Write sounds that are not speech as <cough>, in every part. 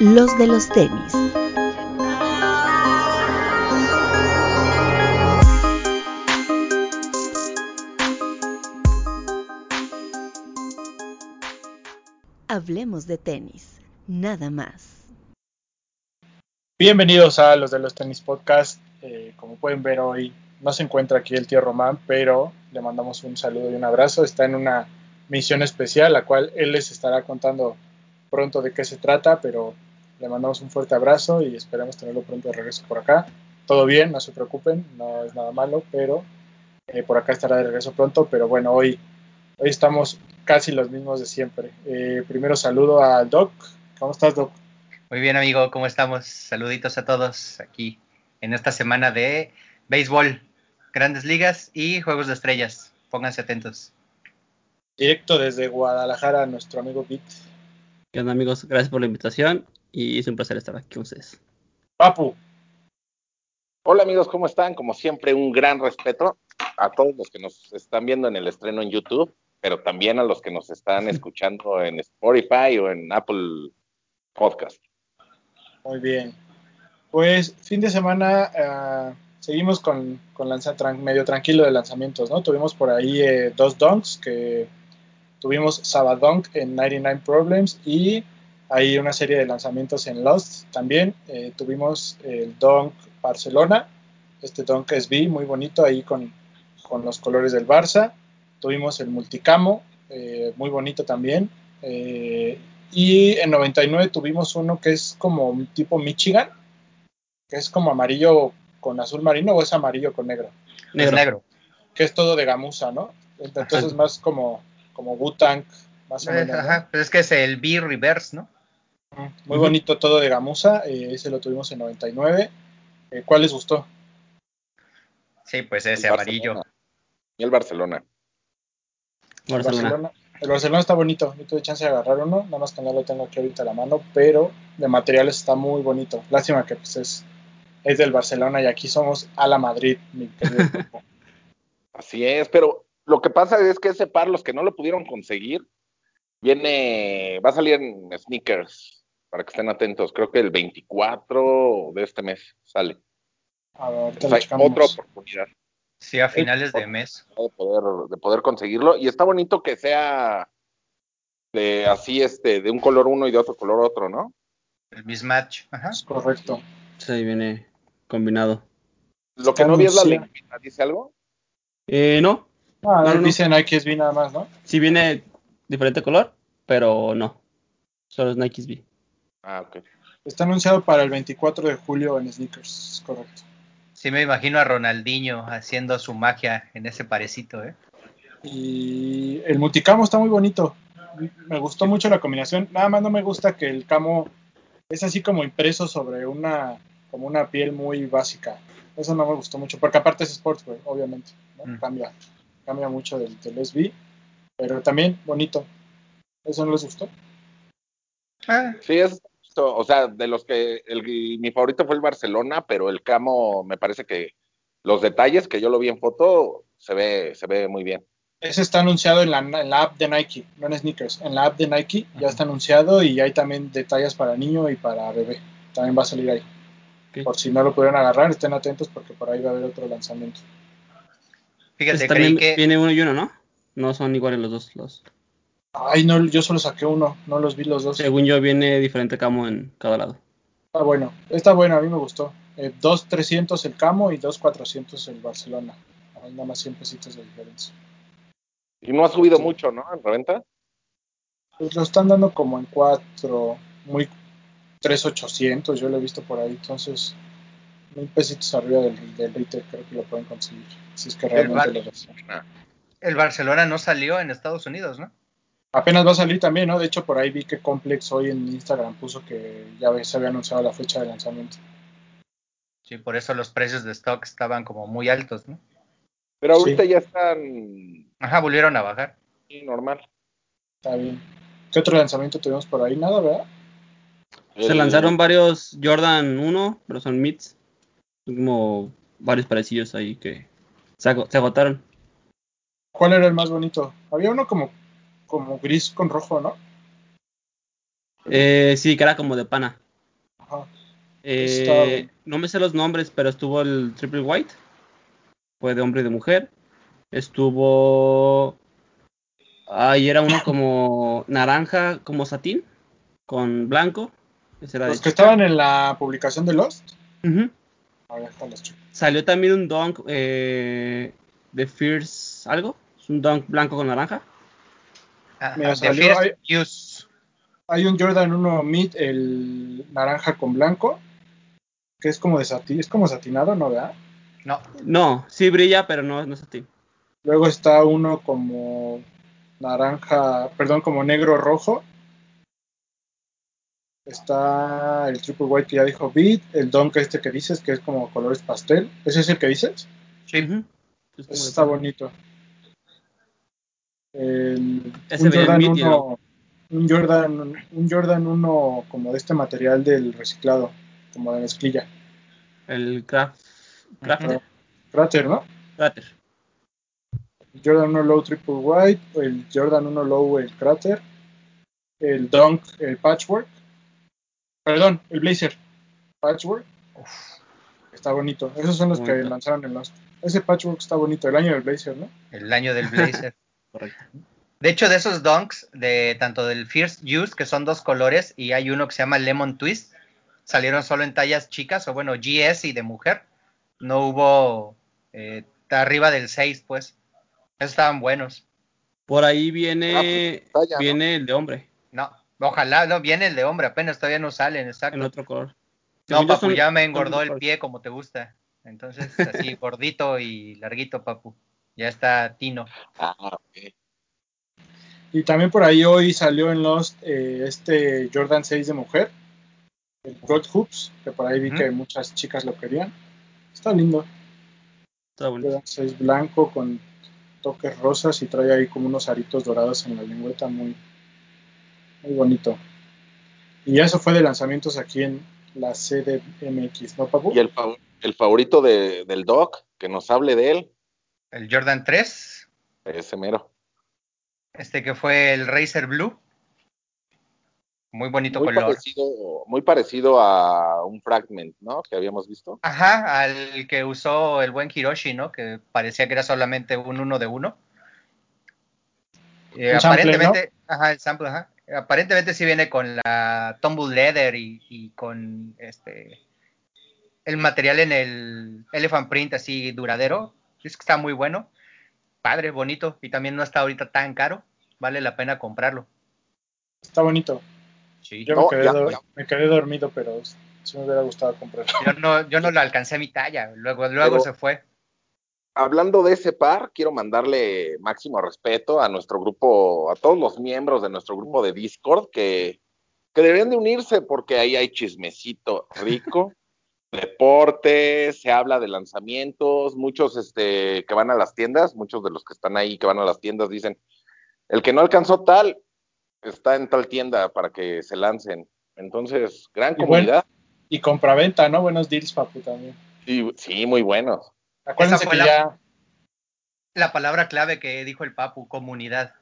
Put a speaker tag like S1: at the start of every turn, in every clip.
S1: los de los tenis. Hablemos de tenis, nada más.
S2: Bienvenidos a los de los tenis podcast. Eh, como pueden ver hoy no se encuentra aquí el tío Román, pero le mandamos un saludo y un abrazo. Está en una misión especial, la cual él les estará contando pronto de qué se trata, pero le mandamos un fuerte abrazo y esperamos tenerlo pronto de regreso por acá. Todo bien, no se preocupen, no es nada malo, pero eh, por acá estará de regreso pronto. Pero bueno, hoy, hoy estamos casi los mismos de siempre. Eh, primero saludo a Doc. ¿Cómo estás, Doc?
S3: Muy bien, amigo, ¿cómo estamos? Saluditos a todos aquí en esta semana de béisbol, grandes ligas y juegos de estrellas. Pónganse atentos.
S2: Directo desde Guadalajara, nuestro amigo Pete.
S4: ¿Qué onda, amigos? Gracias por la invitación y es un placer estar aquí con ustedes.
S2: Papu.
S5: Hola, amigos, ¿cómo están? Como siempre, un gran respeto a todos los que nos están viendo en el estreno en YouTube, pero también a los que nos están escuchando en Spotify o en Apple Podcast.
S2: Muy bien. Pues fin de semana uh, seguimos con, con lanza, tran, medio tranquilo de lanzamientos, ¿no? Tuvimos por ahí eh, dos donks que tuvimos Sabadonk en 99 Problems y hay una serie de lanzamientos en Lost también. Eh, tuvimos el Donk Barcelona, este Donk SB muy bonito ahí con, con, los colores del Barça. Tuvimos el Multicamo, eh, muy bonito también. Eh, y en 99 tuvimos uno que es como un tipo Michigan, que es como amarillo con azul marino o es amarillo con negro.
S3: Negro. negro.
S2: Que es todo de gamuza, ¿no? Entonces es más como, como Wu-Tang, más o menos.
S3: Ajá,
S2: ¿no?
S3: pero es que es el B reverse, ¿no?
S2: Muy bonito todo de gamuza, eh, ese lo tuvimos en 99. Eh, ¿Cuál les gustó?
S3: Sí, pues ese
S5: El
S3: amarillo.
S5: Barcelona. Y el Barcelona.
S2: El Barcelona. El Barcelona está bonito, yo tuve chance de agarrar uno, nada más que no lo tengo aquí ahorita a la mano, pero de materiales está muy bonito. Lástima que pues es, es del Barcelona y aquí somos a la Madrid, mi querido <laughs>
S5: Así es, pero lo que pasa es que ese par, los que no lo pudieron conseguir, viene, va a salir en sneakers, para que estén atentos. Creo que el 24 de este mes sale.
S2: A ver,
S5: Entonces, hay otra oportunidad.
S3: Sí, a finales de mes.
S5: De poder, de poder conseguirlo. Y está bonito que sea de así, este, de un color uno y de otro color otro, ¿no?
S3: El mismatch. Ajá.
S2: Es correcto.
S4: Sí, viene combinado.
S5: Lo que no vi es la lengüita, ¿dice algo?
S4: Eh, no.
S2: Ah, no, no, dice Nike SB nada más, ¿no?
S4: Sí viene diferente color, pero no. Solo es Nike SB.
S5: Ah, ok.
S2: Está anunciado para el 24 de julio en sneakers, correcto.
S3: Sí, me imagino a Ronaldinho haciendo su magia en ese parecito, ¿eh?
S2: Y el multicamo está muy bonito. Me gustó mucho la combinación. Nada más no me gusta que el camo es así como impreso sobre una como una piel muy básica. Eso no me gustó mucho, porque aparte es sportswear, obviamente. ¿no? Mm. Cambia, cambia mucho del, del SB, pero también bonito. ¿Eso no les gustó?
S5: Ah. Sí, o sea, de los que el, mi favorito fue el Barcelona, pero el camo me parece que los detalles que yo lo vi en foto se ve, se ve muy bien.
S2: Ese está anunciado en la, en la app de Nike, no en sneakers. En la app de Nike ya está anunciado y hay también detalles para niño y para bebé. También va a salir ahí. Okay. Por si no lo pudieron agarrar, estén atentos porque por ahí va a haber otro lanzamiento.
S4: Fíjate, pues también que... viene uno y uno, ¿no? No son iguales los dos. Los...
S2: Ay, no, yo solo saqué uno, no los vi los dos.
S4: Según yo, viene diferente camo en cada lado.
S2: Está bueno, está bueno, a mí me gustó. Eh, 2.300 el camo y 2.400 el Barcelona. Hay nada más 100 pesitos de diferencia.
S5: Y no ha subido sí. mucho, ¿no? En reventa.
S2: Pues lo están dando como en 4, muy 3.800, yo lo he visto por ahí. Entonces, mil pesitos arriba del, del retail creo que lo pueden conseguir. Si es que realmente lo
S3: Bar El Barcelona no salió en Estados Unidos, ¿no?
S2: Apenas va a salir también, ¿no? De hecho, por ahí vi que Complex hoy en Instagram puso que ya se había anunciado la fecha de lanzamiento.
S3: Sí, por eso los precios de stock estaban como muy altos, ¿no?
S5: Pero ahorita sí. ya están.
S3: Ajá, volvieron a bajar.
S5: Sí, normal.
S2: Está bien. ¿Qué otro lanzamiento tuvimos por ahí? Nada, ¿verdad?
S4: Se El... lanzaron varios Jordan 1, pero son mids. Son como varios parecidos ahí que se, ag se agotaron.
S2: ¿Cuál era el más bonito? Había uno como como gris con rojo, ¿no?
S4: Eh, sí, que era como de pana. Eh, no me sé los nombres, pero estuvo el Triple White. Fue de hombre y de mujer. Estuvo. Ahí era uno como naranja, como satín, con blanco. Ese era
S2: Los que
S4: chica.
S2: estaban en la publicación de Lost. Están los chicos.
S4: Salió también un dunk eh, de Fierce algo. Es un dunk blanco con naranja.
S2: Mira,
S3: de
S2: salió. Hay un Jordan 1 Mid, el naranja con blanco, que es como de sati- es como satinado, ¿no? ¿verdad?
S3: No,
S4: No, sí brilla, pero no, no es satín.
S2: Luego está uno como naranja, perdón, como negro rojo. Está el Triple White que ya dijo Beat, el Dunk este que dices, que es como colores pastel. ¿Ese es el que dices?
S3: sí.
S2: Ese está bonito. El, un, Jordan
S4: Mid,
S2: 1, un Jordan un Jordan 1 como de este material del reciclado, como de mezclilla.
S4: El craft, crafter.
S2: Crater, ¿no?
S4: Crater.
S2: El Jordan 1 Low Triple White, el Jordan 1 Low el Crater, el Dunk, el Patchwork, perdón, el Blazer Patchwork, está bonito. Esos son los que lanzaron en Lost. Ese Patchwork está bonito, el año del Blazer, ¿no?
S3: El año del Blazer. <laughs>
S4: Correcto.
S3: De hecho, de esos dunks, de tanto del First Use, que son dos colores, y hay uno que se llama Lemon Twist, salieron solo en tallas chicas, o bueno, GS y de mujer. No hubo eh, arriba del 6, pues. Esos estaban buenos.
S4: Por ahí viene,
S5: Ah, pues, talla, ¿no?
S4: viene el de hombre,
S3: No, ojalá, no, viene el de hombre, apenas todavía no salen, exacto.
S4: en otro color.
S3: No, papu,
S4: son-
S3: ya me engordó el pie como te gusta. Entonces, así, <laughs> gordito y larguito, papu. Ya está Tino.
S5: Ah, ok.
S2: Y también por ahí hoy salió en Lost eh, este Jordan 6 de mujer, el God Hoops, que por ahí vi que muchas chicas lo querían. Está lindo.
S4: Está bonito.
S2: Jordan 6 blanco con toques rosas y trae ahí como unos aritos dorados en la lengüeta, muy, muy bonito. Y eso fue de lanzamientos aquí en la CDMX, ¿no, Papu?
S5: Y el, fav- el favorito de- del Doc, que nos hable de él,
S3: El Jordan 3,
S5: ese mero.
S3: este que fue el Razer Blue. Muy bonito
S5: Muy
S3: color.
S5: parecido, muy parecido a un Fragment, ¿no? Que habíamos visto.
S3: Ajá, al que usó el buen Hiroshi, ¿no? Que parecía que era solamente un uno de uno. Eh,
S2: sample,
S3: aparentemente, ajá, el sample, ajá. Aparentemente sí viene con la Tumble Leather y, y con este el material en el Elephant Print así duradero. Es que está muy bueno. Padre, bonito. Y también no está ahorita tan caro. Vale la pena comprarlo.
S2: Está bonito.
S3: Sí.
S2: Yo
S5: No,
S2: me, quedé
S5: ya,
S2: do-
S5: ya.
S2: me quedé dormido, pero sí me hubiera gustado comprarlo.
S3: Yo no, yo no lo alcancé a mi talla. Luego, luego
S5: Pero-
S3: se fue.
S5: Hablando de ese par, quiero mandarle máximo respeto a nuestro grupo, a todos los miembros de nuestro grupo de Discord que, que deberían de unirse porque ahí hay chismecito rico, deporte, se habla de lanzamientos, muchos este, que van a las tiendas, muchos de los que están ahí que van a las tiendas dicen, el que no alcanzó tal, está en tal tienda para que se lancen. Entonces, gran
S2: Y
S5: comunidad.
S2: Y compraventa, ¿no? Buenos deals, Papu, también.
S5: Sí, sí, muy buenos.
S2: Acuérdense
S3: fue
S2: que
S3: la-
S2: ya...
S3: La palabra clave que dijo el Papu, comunidad.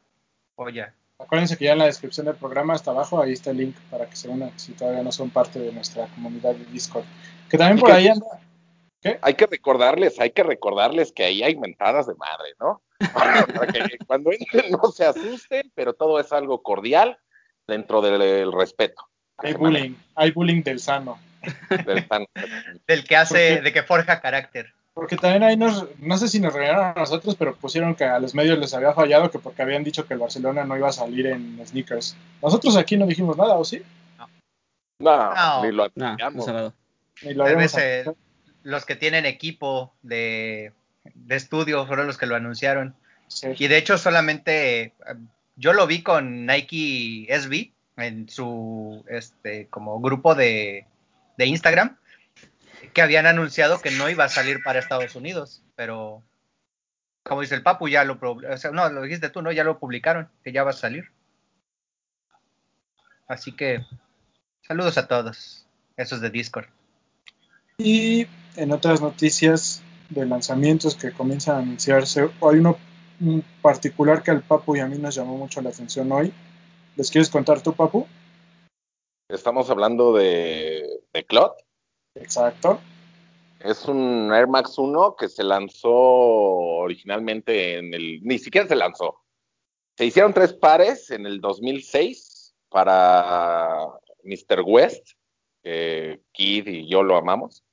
S3: Oye,
S2: Acuérdense que ya en la descripción del programa, hasta abajo, ahí está el link para que se unan si todavía no son parte de nuestra comunidad de Discord. Que también por
S5: que-
S2: ahí anda. ¿Qué?
S5: hay que recordarles, hay que recordarles que ahí hay mentadas de madre, ¿no? <laughs> Para que cuando entren no se asusten, pero todo es algo cordial dentro del, del respeto.
S2: Hay bullying, hay bullying del sano.
S5: del tan- <laughs>
S3: del que hace, de que forja carácter.
S2: Porque también ahí nos, no sé si nos regañaron a nosotros, pero pusieron que a los medios les había fallado que porque habían dicho que el Barcelona no iba a salir en sneakers. Nosotros aquí no dijimos nada, ¿o sí?
S5: No,
S3: No.
S5: ni lo
S4: no.
S2: Ni
S3: Tal vez eh, los que tienen equipo de, de estudio fueron los que lo anunciaron.
S2: Sí.
S3: Y de hecho solamente yo lo vi con Nike SB en su este como grupo de, de Instagram que habían anunciado que no iba a salir para Estados Unidos, pero como dice el Papu ya lo pro- o sea, no lo dijiste tú, no ya lo publicaron que ya va a salir. Así que saludos a todos, esos de Discord.
S2: Y en otras noticias de lanzamientos que comienzan a anunciarse, hay uno un particular que al Papu y a mí nos llamó mucho la atención hoy. ¿Les quieres contar tú, Papu?
S5: Estamos hablando de, de Clot.
S2: Exacto.
S5: Es un Air Max 1 que se lanzó originalmente en el... Ni siquiera se lanzó. Se hicieron tres pares en el 2006 para Mr. West, que Kid y yo lo amamos.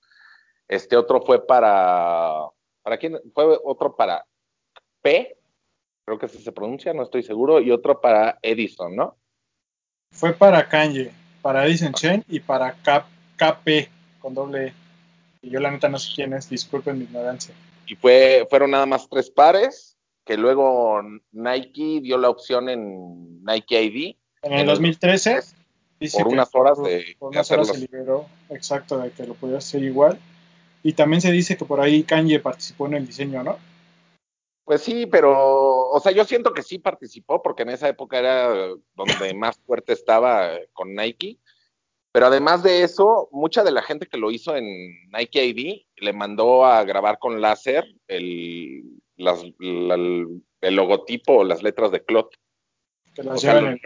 S5: Este otro fue para... ¿Para quién? Fue otro para P, creo que así se pronuncia, no estoy seguro, y otro para Edison, ¿no?
S2: Fue para Kanye, para Edison Chen y para K- KP con doble E. Y yo la neta no sé quién es, disculpen mi ignorancia.
S5: Y fue, fueron nada más tres pares, que luego Nike dio la opción en Nike ID.
S2: En el 2013 dice
S5: por
S2: que
S5: unas horas de-
S2: por
S5: de
S2: unas horas se liberó, exacto, de que lo pudiera hacer igual. Y también se dice que por ahí Kanye participó en el diseño, ¿no?
S5: Pues sí, pero, o sea, yo siento que sí participó, porque en esa época era donde más fuerte estaba con Nike. Pero además de eso, mucha de la gente que lo hizo en Nike ID le mandó a grabar con láser el, las- la- el, logotipo o las letras de Clot.
S2: Que las llevan en,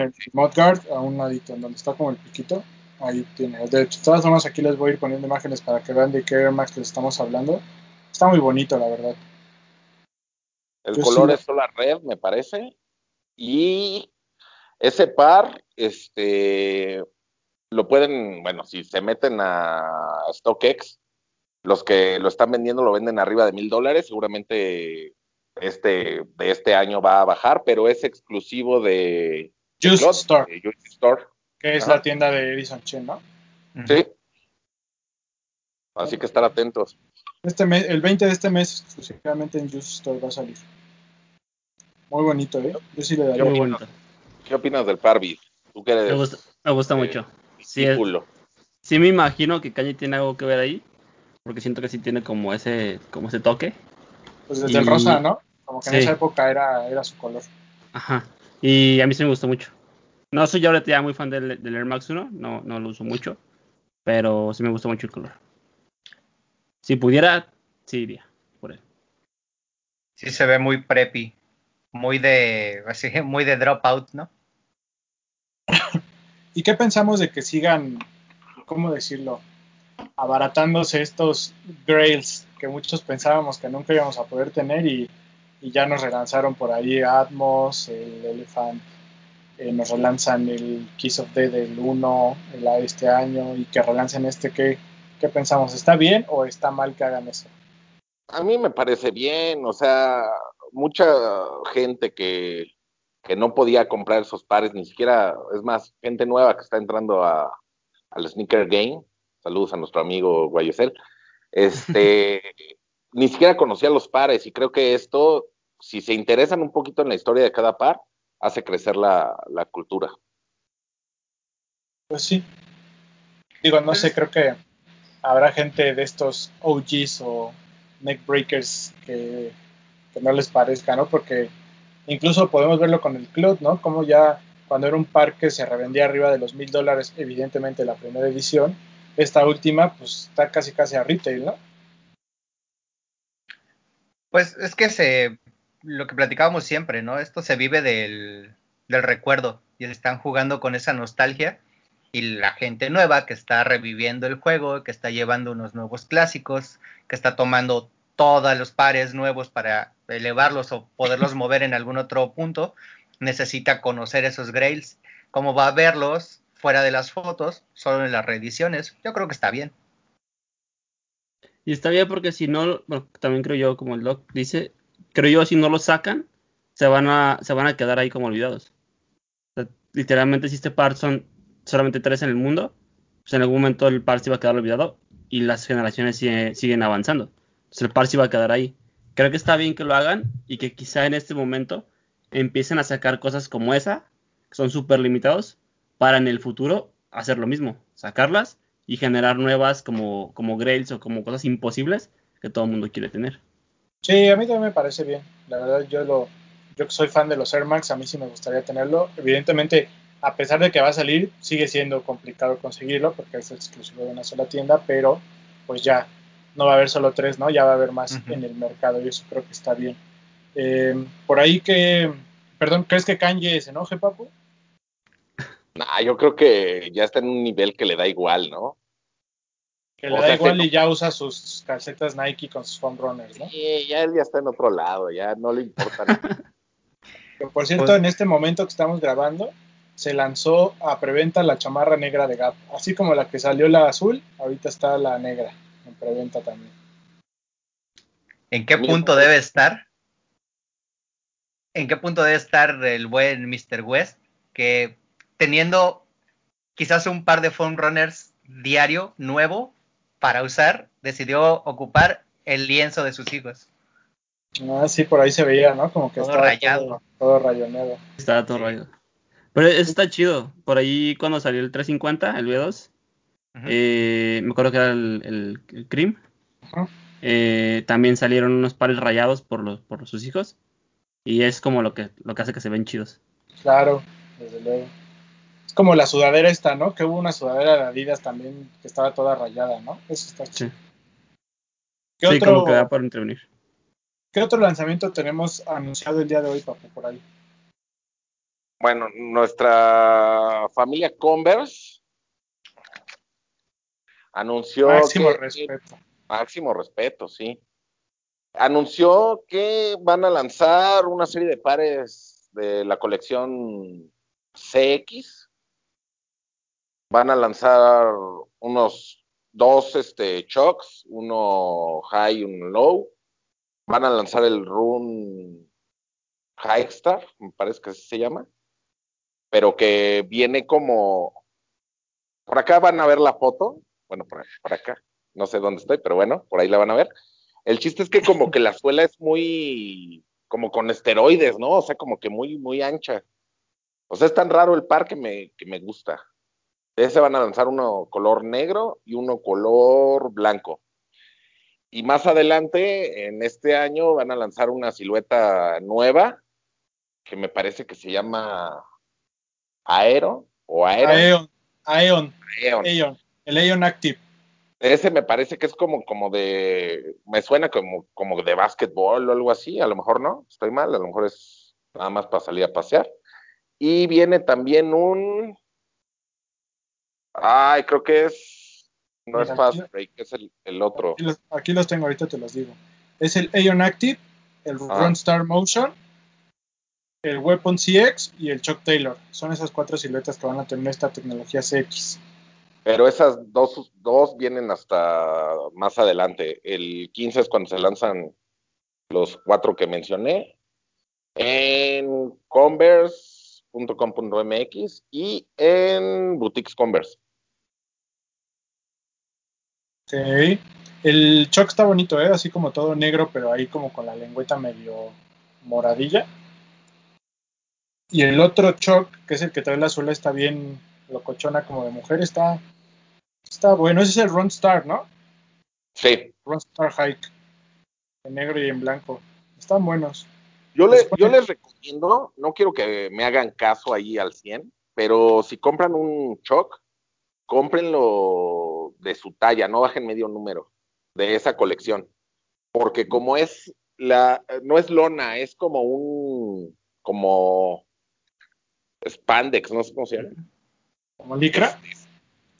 S2: en el Mudguard a un ladito, en donde está como el piquito. Ahí tiene. De todas formas, aquí les voy a ir poniendo imágenes para que vean de qué Air Max les estamos hablando. Está muy bonito, la verdad.
S5: El
S2: Yo
S5: color
S2: sí.
S5: es sola red, me parece. Y ese par, este, lo pueden, bueno, si se meten a StockX, los que lo están vendiendo lo venden arriba de mil dólares. Seguramente este de este año va a bajar, pero es exclusivo de
S2: Just Store,
S5: de Just Store.
S2: que es
S5: Ajá.
S2: la tienda de Edison Chen, ¿no?
S5: Sí. Así que estar atentos.
S2: Este mes, el 20 de este mes, exclusivamente en Just Store va a salir. Muy bonito, ¿eh? Yo sí le daría.
S4: Muy bonito.
S5: ¿Qué opinas del Parvis? Tú que
S4: Me gusta, me gusta
S5: eh,
S4: mucho. Sí, es- sí me imagino que Kanye tiene algo que ver ahí. Porque siento que sí tiene como ese, como ese toque.
S2: Pues desde el rosa, ¿no? Como que en esa época era, era su color.
S4: Ajá. Y a mí sí me gustó mucho. No soy yo ahorita ya muy fan del, del Air Max 1, no, no lo uso mucho. Pero sí me gustó mucho el color. Si pudiera, sí iría por él.
S3: Sí se ve muy preppy, muy de, así, <laughs> muy de dropout, ¿no?
S2: ¿Y qué pensamos de que sigan, cómo decirlo, abaratándose estos grails que muchos pensábamos que nunca íbamos a poder tener y, y ya nos relanzaron por ahí Atmos, el Elephant, eh, nos relanzan el Kiss of Death del 1 el, este año y que relancen este, ¿qué, ¿qué pensamos? ¿Está bien o está mal que hagan eso?
S5: A mí me parece bien, o sea, mucha gente que, que no podía comprar esos pares, ni siquiera, es más, gente nueva que está entrando a, al Sneaker Game, saludos a nuestro amigo Guayosel, este, <laughs> ni siquiera conocía los pares y creo que esto, si se interesan un poquito en la historia de cada par, hace crecer la, la cultura.
S2: Pues sí. Digo, no sé, creo que habrá gente de estos OGs o neckbreakers que, que no les parezca, ¿no? Porque incluso podemos verlo con el club, ¿no? Como ya cuando era un par que se revendía arriba de los mil dólares, evidentemente la primera edición, esta última pues está casi casi a retail, ¿no?
S3: Pues es que se, lo que platicábamos siempre, ¿no? Esto se vive del, del recuerdo y están jugando con esa nostalgia y la gente nueva que está reviviendo el juego, que está llevando unos nuevos clásicos, que está tomando todos los pares nuevos para elevarlos o poderlos <laughs> mover en algún otro punto, necesita conocer esos grails, cómo va a verlos fuera de las fotos, solo en las reediciones. Yo creo que está bien.
S4: Y está bien porque si no, bueno, también creo yo, como el doc dice, creo yo si no lo sacan, se van a, se van a quedar ahí como olvidados. O sea, literalmente si este par son solamente tres en el mundo, pues en algún momento el par se va a quedar olvidado y las generaciones sigue- siguen avanzando. Entonces el par se va a quedar ahí. Creo que está bien que lo hagan y que quizá en este momento empiecen a sacar cosas como esa, que son súper limitados, para en el futuro hacer lo mismo, sacarlas y generar nuevas como, como grails o como cosas imposibles que todo el mundo quiere tener.
S2: Sí, a mí también me parece bien. La verdad, yo lo, yo soy fan de los Air Max, a mí sí me gustaría tenerlo. Evidentemente, a pesar de que va a salir, sigue siendo complicado conseguirlo porque es exclusivo de una sola tienda, pero pues ya no va a haber solo tres, ¿no? Ya va a haber más en el mercado y eso creo que está bien. Eh, por ahí que, perdón, ¿crees que Kanye se enoje, papu?
S5: Nah, yo creo que ya está en un nivel que le da igual, ¿no?
S2: Que le
S5: O
S2: da
S5: sea,
S2: igual
S5: se-
S2: y ya usa sus calcetas Nike con sus foam runners, ¿no?
S5: Sí, ya él ya está en otro lado, ya no le importa nada. <laughs>
S2: Por cierto,
S3: Pues-
S2: en este momento que estamos grabando, se lanzó a preventa la chamarra negra de Gap. Así como la que salió la azul, ahorita está la negra en preventa también.
S3: ¿En qué punto debe estar? ¿En qué punto debe estar el buen Mr. West? Que teniendo quizás un par de foam runners diario nuevo para usar, decidió ocupar el lienzo de sus hijos.
S2: Ah, sí, por ahí se veía, ¿no? Como que
S3: Todo
S2: estaba
S3: rayado.
S2: todo, todo rayoneado.
S4: Estaba todo rayado. Pero eso está chido. Por ahí cuando salió el 350, el V2, Eh, me acuerdo que era el, el, el Cream.
S2: Ajá.
S4: Eh, también salieron unos pares rayados por los por sus hijos. Y es como lo que, lo que hace que se ven chidos.
S2: Claro, desde luego. Es como la sudadera esta, ¿no? Que hubo una sudadera de Adidas también que estaba toda rayada, ¿no? Eso está
S4: Sí,
S2: chido. ¿Qué,
S4: sí
S2: otro,
S4: como que da por intervenir.
S2: ¿Qué otro lanzamiento tenemos anunciado el día de hoy, papu, por ahí?
S5: Bueno, nuestra familia Converse anunció
S2: Máximo
S5: que
S2: respeto.
S5: máximo respeto, sí. Anunció que van a lanzar una serie de pares de la colección CX. Van a lanzar unos dos este, shocks, uno high y uno low. Van a lanzar el Run High Star, me parece que así se llama. Pero que viene como. Por acá van a ver la foto. Bueno, por, por acá. No sé dónde estoy, pero bueno, por ahí la van a ver. El chiste es que como que la suela es muy, como con esteroides, ¿no? O sea, como que muy, muy ancha. O sea, es tan raro el par que me, que me gusta. De ese van a lanzar uno color negro y uno color blanco. Y más adelante, en este año, van a lanzar una silueta nueva que me parece que se llama Aero o Aero.
S2: Aeon, Aeon,
S5: Aeon.
S2: Aeon, el Aeon Active.
S5: Ese me parece que es como, como de, me suena como, como de básquetbol o algo así, a lo mejor no, estoy mal, a lo mejor es nada más para salir a pasear. Y viene también un, ay, creo que es, no es Fast
S2: aquí-
S5: Break, es el, el otro.
S2: Aquí los, aquí los tengo, ahorita te los digo. Es el Aeon Active, el
S5: Ah.
S2: Runstar Motion, el Weapon CX y el Chuck Taylor. Son esas cuatro siluetas que van a tener esta tecnología CX.
S5: Pero esas dos, dos vienen hasta más adelante. El 15 es cuando se lanzan los cuatro que mencioné en converse.com.mx y en boutiques Converse.
S2: Ok. El Chuck está bonito, ¿eh? Así como todo negro, pero ahí como con la lengüeta medio moradilla. Y el otro Chuck, que es el que trae la suela, está bien locochona como de mujer, está, está bueno. Ese es el Runstar, ¿no?
S5: Sí,
S2: Runstar Hike. En negro y en blanco. Están buenos.
S5: Yo, le- yo les recomiendo, no quiero que me hagan caso ahí al 100, pero si compran un Choc, cómprenlo de su talla, no bajen medio número de esa colección. Porque como es la, no es lona, es como un, como spandex, no sé cómo se llama.
S2: Como licra.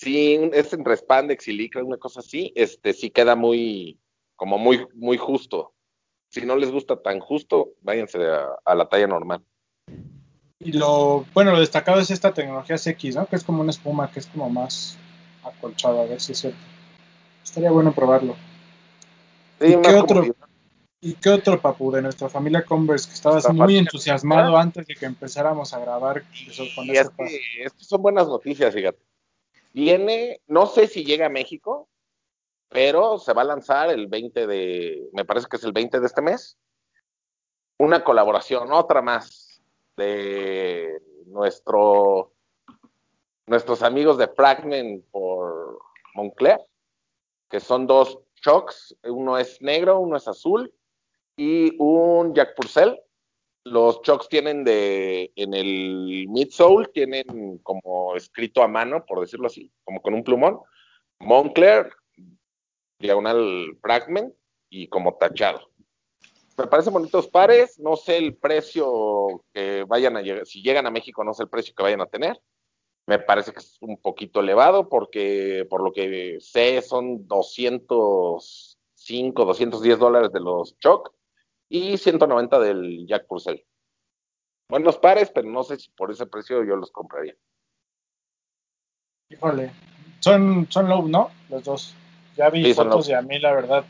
S5: Sí, es entre spandex y licra, una cosa así, este sí queda muy, como muy, muy justo. Si no les gusta tan justo, váyanse a, a la talla normal.
S2: Y lo, bueno, lo destacado es esta tecnología CX, ¿no? Que es como una espuma, que es como más acolchada, a ver si es cierto. Estaría bueno probarlo.
S5: Sí,
S2: ¿Y qué otro? ¿Y qué otro, papu, de nuestra familia Converse que estabas
S5: Nuestra
S2: muy entusiasmado antes de que empezáramos a grabar
S5: Y es que son buenas noticias, fíjate. Viene, no sé si llega a México, pero se va a lanzar el 20 de, me parece que es el 20 de este mes, una colaboración, otra más, de nuestro, nuestros amigos de Fragment por Moncler, que son dos shocks, uno es negro, uno es azul, y un Jack Purcell, los chocks tienen de, en el midsole, tienen como escrito a mano, por decirlo así, como con un plumón, Moncler, diagonal fragment y como tachado. Me parecen bonitos pares, no sé el precio que vayan a llegar, si llegan a México no sé el precio que vayan a tener, Me parece que es un poquito elevado porque por lo que sé son 205, 210 dólares de los Choc y 190 del Jack Purcell. Buenos pares, pero no sé si por ese precio yo los compraría.
S2: Híjole. Son, son low, ¿no? Los dos. Ya vi
S5: Sí,
S2: fotos y a mí la verdad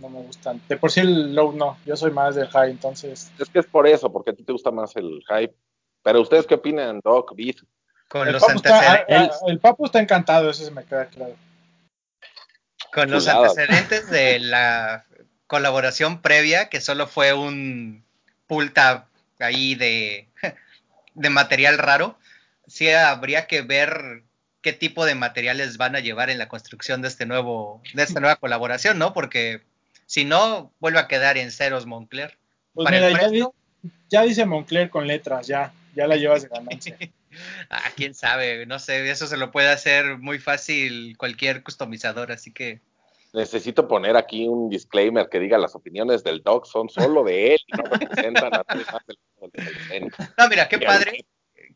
S2: no me gustan. De por sí el low no. Yo soy más del high, entonces.
S5: Es que es por eso, porque a ti te gusta más el hype. Pero ustedes qué opinan, Doc, Beat?
S3: Con
S2: El
S3: los,
S2: papu, está,
S3: antecedentes,
S2: ah, el papu está encantado, eso se me queda claro.
S3: con los antecedentes de la colaboración previa, que solo fue un pull tab ahí de, <laughs> de material raro, sí habría que ver qué tipo de materiales van a llevar en la construcción de este nuevo, de esta nueva colaboración, ¿no? Porque si no, vuelve a quedar en ceros Moncler.
S2: Pues
S3: Para
S2: mira, ya, di- ya dice Moncler con letras, ya, ya la llevas de ganancia. <laughs>
S3: ah, quién sabe, no sé, eso se lo puede hacer muy fácil cualquier customizador, así que
S5: Necesito poner aquí un disclaimer que diga las opiniones del Doc son solo de él y no representan a nadie más del mundo del.
S3: No, mira, qué padre,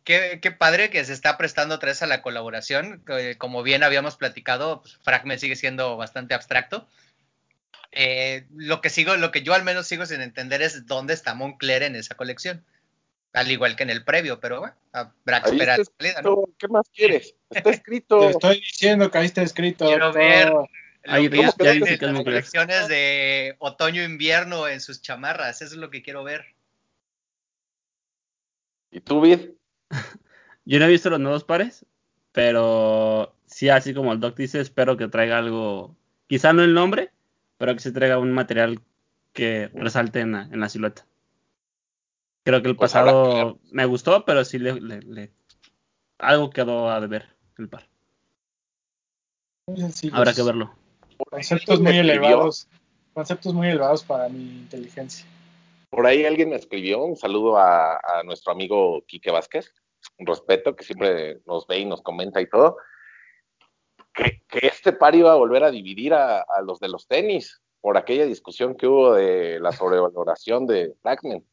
S3: qué, qué padre que se está prestando otra vez a la colaboración. que, como bien habíamos platicado, pues, Fragment sigue siendo bastante abstracto. Eh, lo que sigo, lo que yo al menos sigo sin entender es dónde está Moncler en esa colección. Al igual que en el previo, pero bueno, habrá que esperar salida, ¿no?
S5: escrito, ¿Qué más quieres? Está
S2: Te
S5: escrito.
S2: estoy diciendo que ahí está escrito.
S3: Quiero ver
S4: Ahí
S3: que
S4: ya-
S5: dice
S4: que es
S3: las colecciones de otoño-invierno en sus chamarras, eso es lo que quiero ver.
S5: ¿Y tú, Vid? <laughs>
S4: Yo no he visto los nuevos pares, pero sí, así como el Doc dice, espero que traiga algo, quizá no el nombre, pero que se traiga un material que resalte en la, en la silueta. Creo que el
S5: Pues
S4: pasado me gustó, pero sí le, le- le- algo quedó a deber el par. Habrá que verlo.
S2: Conceptos muy elevados. Conceptos muy elevados para mi inteligencia.
S5: Por ahí alguien me escribió un saludo a, a nuestro amigo Quique Vázquez, un respeto, que siempre nos ve y nos comenta y todo, que, que este par iba a volver a dividir a, a los de los tenis por aquella discusión que hubo de la sobrevaloración de Fragment.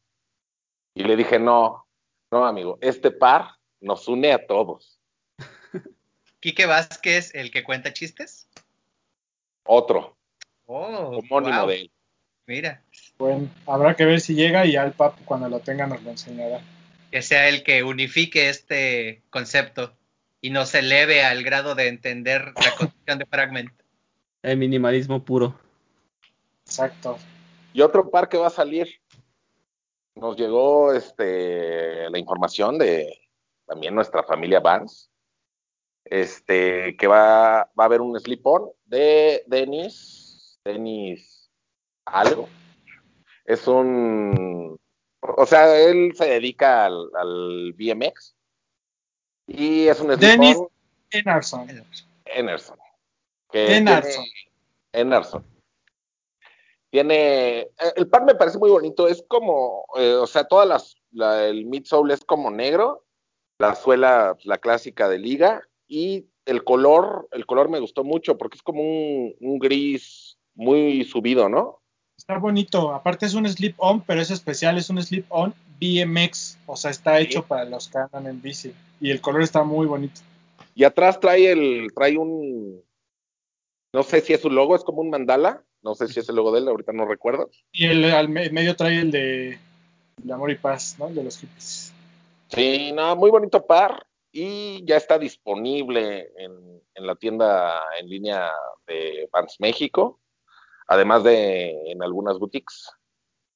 S5: Y le dije, no, no, amigo, este par nos une a todos. <laughs>
S3: Quique Vázquez, el que cuenta chistes.
S5: Otro,
S3: Oh,
S5: homónimo
S3: wow,
S5: de él.
S3: Mira,
S2: Bueno, habrá que ver si llega y ya el papu cuando lo tenga nos lo enseñará.
S3: que sea el que unifique este concepto y nos eleve al grado de entender la concepción de Fragment.
S4: El minimalismo puro.
S2: Exacto.
S5: Y otro par que va a salir. Nos llegó este, la información de también nuestra familia Vans. Este, que va, va a haber un slip-on de Denis. Denis algo. Es un. O sea, él se dedica al, al BMX. Y es un
S2: Dennis
S5: slip-on
S2: Enarson.
S5: Enerson. Que
S2: Enarson.
S5: tiene- Enerson. Tiene. eh, El par me parece muy bonito. Es como. eh, o sea, todas las. la- el midsole es como negro. La suela, la clásica de liga. Y el color. El color me gustó mucho porque es como un, un gris muy subido, ¿no?
S2: Está bonito. Aparte es un slip-on, pero es especial. Es un slip-on BMX. O sea, está hecho para los que andan en bici. Y el color está muy bonito.
S5: Y atrás trae el. Trae un. No sé si es su logo, es como un mandala. No sé si es el logo de él, ahorita no recuerdo.
S2: Y el al me- medio trae el de, de amor y paz, ¿no? El de los hippies.
S5: Sí, no, muy bonito par y ya está disponible en, en la tienda en línea de Vans México, además de en algunas boutiques.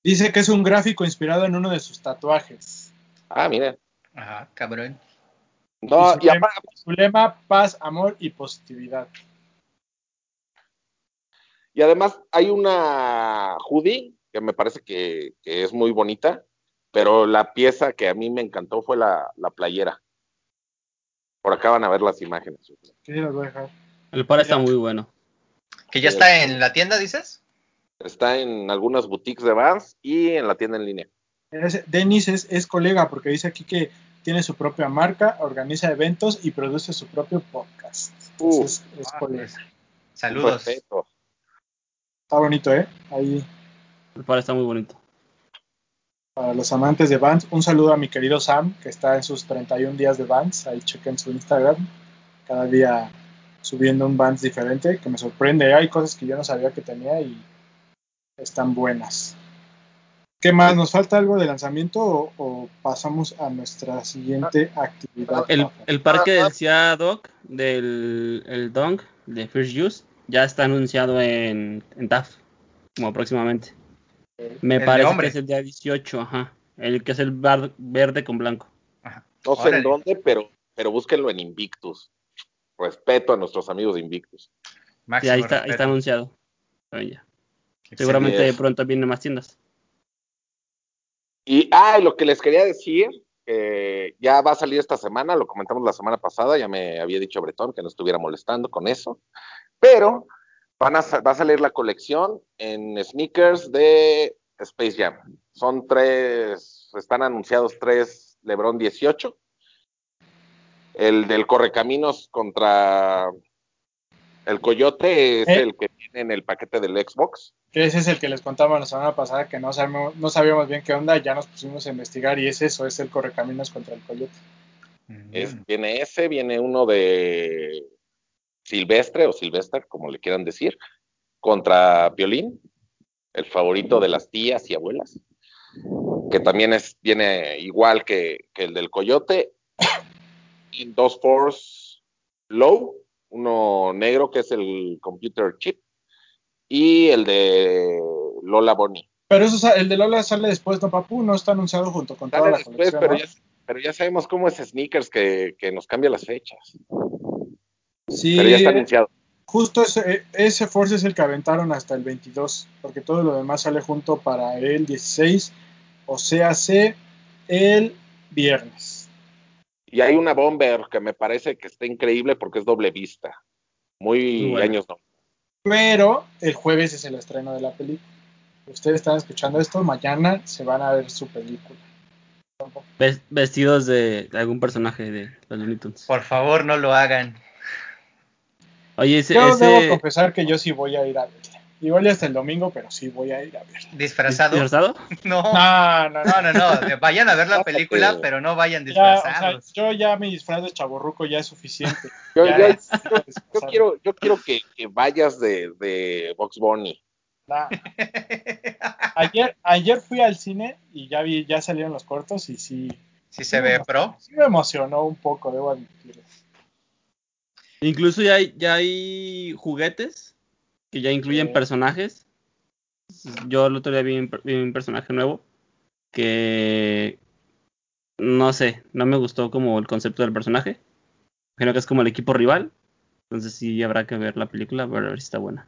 S2: Dice que es un gráfico inspirado en uno de sus tatuajes.
S5: Ah, miren.
S3: Ajá, cabrón.
S5: No,
S2: y, su
S5: y
S2: lema, su lema, paz, amor y positividad.
S5: y además hay una hoodie que me parece que, que es muy bonita, pero la pieza que a mí me encantó fue la, la playera. Por acá van a ver las imágenes.
S2: Sí las voy a dejar.
S4: El par está muy bueno.
S3: ¿Que ya está en la tienda, dices?
S5: Está en algunas boutiques de Vans y en la tienda en línea.
S2: Denis es, es colega porque dice aquí que tiene su propia marca, organiza eventos y produce su propio podcast. Entonces es
S3: Ah,
S2: colega.
S3: pues, Saludos.
S2: Está bonito, ¿eh? Ahí.
S4: El par está muy bonito.
S2: Para los amantes de Vans, un saludo a mi querido Sam, que está en sus 31 días de Vans. Ahí chequen su Instagram. Cada día subiendo un Vans diferente, que me sorprende. Hay cosas que yo no sabía que tenía y están buenas. ¿Qué más? ¿Nos falta algo de lanzamiento o, pasamos a nuestra siguiente actividad?
S4: El, parque del CIA Doc, del el Dong, de First Use, ya está anunciado en, en TAF, como próximamente. Me
S3: El de
S4: parece que es el día 18, ajá. El que es el bar- verde con blanco.
S5: No sé
S3: Órale.
S5: en dónde, pero, pero búsquenlo en Invictus. Respeto a nuestros amigos de Invictus.
S4: Sí,
S3: Máximo
S4: ahí está, ahí está anunciado. Ya. Seguramente
S5: es.
S4: pronto vienen más tiendas.
S5: Y, ah, y lo que les quería decir, eh, ya va a salir esta semana, lo comentamos la semana pasada, ya me había dicho Bretón que no estuviera molestando con eso, pero van a, va a salir la colección en sneakers de Space Jam. Son tres, están anunciados tres LeBron 18, el del Correcaminos contra el Coyote es
S2: ¿Eh?
S5: el que viene en el paquete del Xbox.
S2: Que ese es el que les contaba la semana pasada, que no sabíamos, no sabíamos bien qué onda, ya nos pusimos a investigar y es eso, es el correcaminos contra el coyote.
S3: Mm.
S5: Es- viene ese, viene uno de Silvestre o Silvestre, como le quieran decir, contra Violín, el favorito de las tías y abuelas, que también es, viene igual que, que el del Coyote, <coughs> y dos Force Low, uno negro que es el Computer Chip, y el de Lola Bonnie.
S2: Pero eso, el de Lola sale después, ¿no, Papu? No está anunciado junto con toda
S5: Sale
S2: la
S5: después,
S2: colección,
S5: pero,
S2: ¿no?
S5: ya, pero ya sabemos cómo es Sneakers que, que nos cambia las fechas.
S2: Sí,
S5: Pero ya está anunciado.
S2: justo ese, ese Force es el que aventaron hasta el 22, porque todo lo demás sale junto para el 16, o sea, se el viernes.
S5: Y hay una Bomber que me parece que está increíble porque es doble vista. Muy
S4: buena.
S5: años no.
S2: Pero el jueves es el estreno de la película. Ustedes están escuchando esto, mañana se van a ver su película.
S4: Ves- Vestidos de, de algún personaje de los Looney Tunes.
S3: Por favor, no lo hagan.
S4: Oye, ese,
S2: Yo
S4: ese
S2: debo confesar que yo sí voy a ir a verla. Igual ya hasta el domingo, pero sí voy a ir a verla.
S3: ¿Disfrazado?
S4: disfrazado? <laughs>
S3: No.
S2: No, no, no.
S3: No, no. <laughs> Vayan a ver la película, pero no vayan
S2: Ya, o sea,
S3: disfrazados.
S2: yo ya mi disfraz de chaborruco ya es suficiente. <laughs>
S5: Yo,
S2: Ya
S5: yo- quiero, yo quiero que, que vayas de, de Box Bunny.
S2: Nah. Ayer, ayer fui al cine y ya vi, ya salieron los cortos y sí,
S3: Si se ve pro.
S2: sí me emocionó un poco, debo admitirlo.
S4: Incluso ya hay, ya hay juguetes que ya incluyen
S2: Sí.
S4: personajes. Yo el otro día vi un, per- vi un personaje nuevo que no sé, no me gustó como el concepto del personaje. Creo que es como el equipo rival. Entonces sí habrá que ver la película para ver si está buena.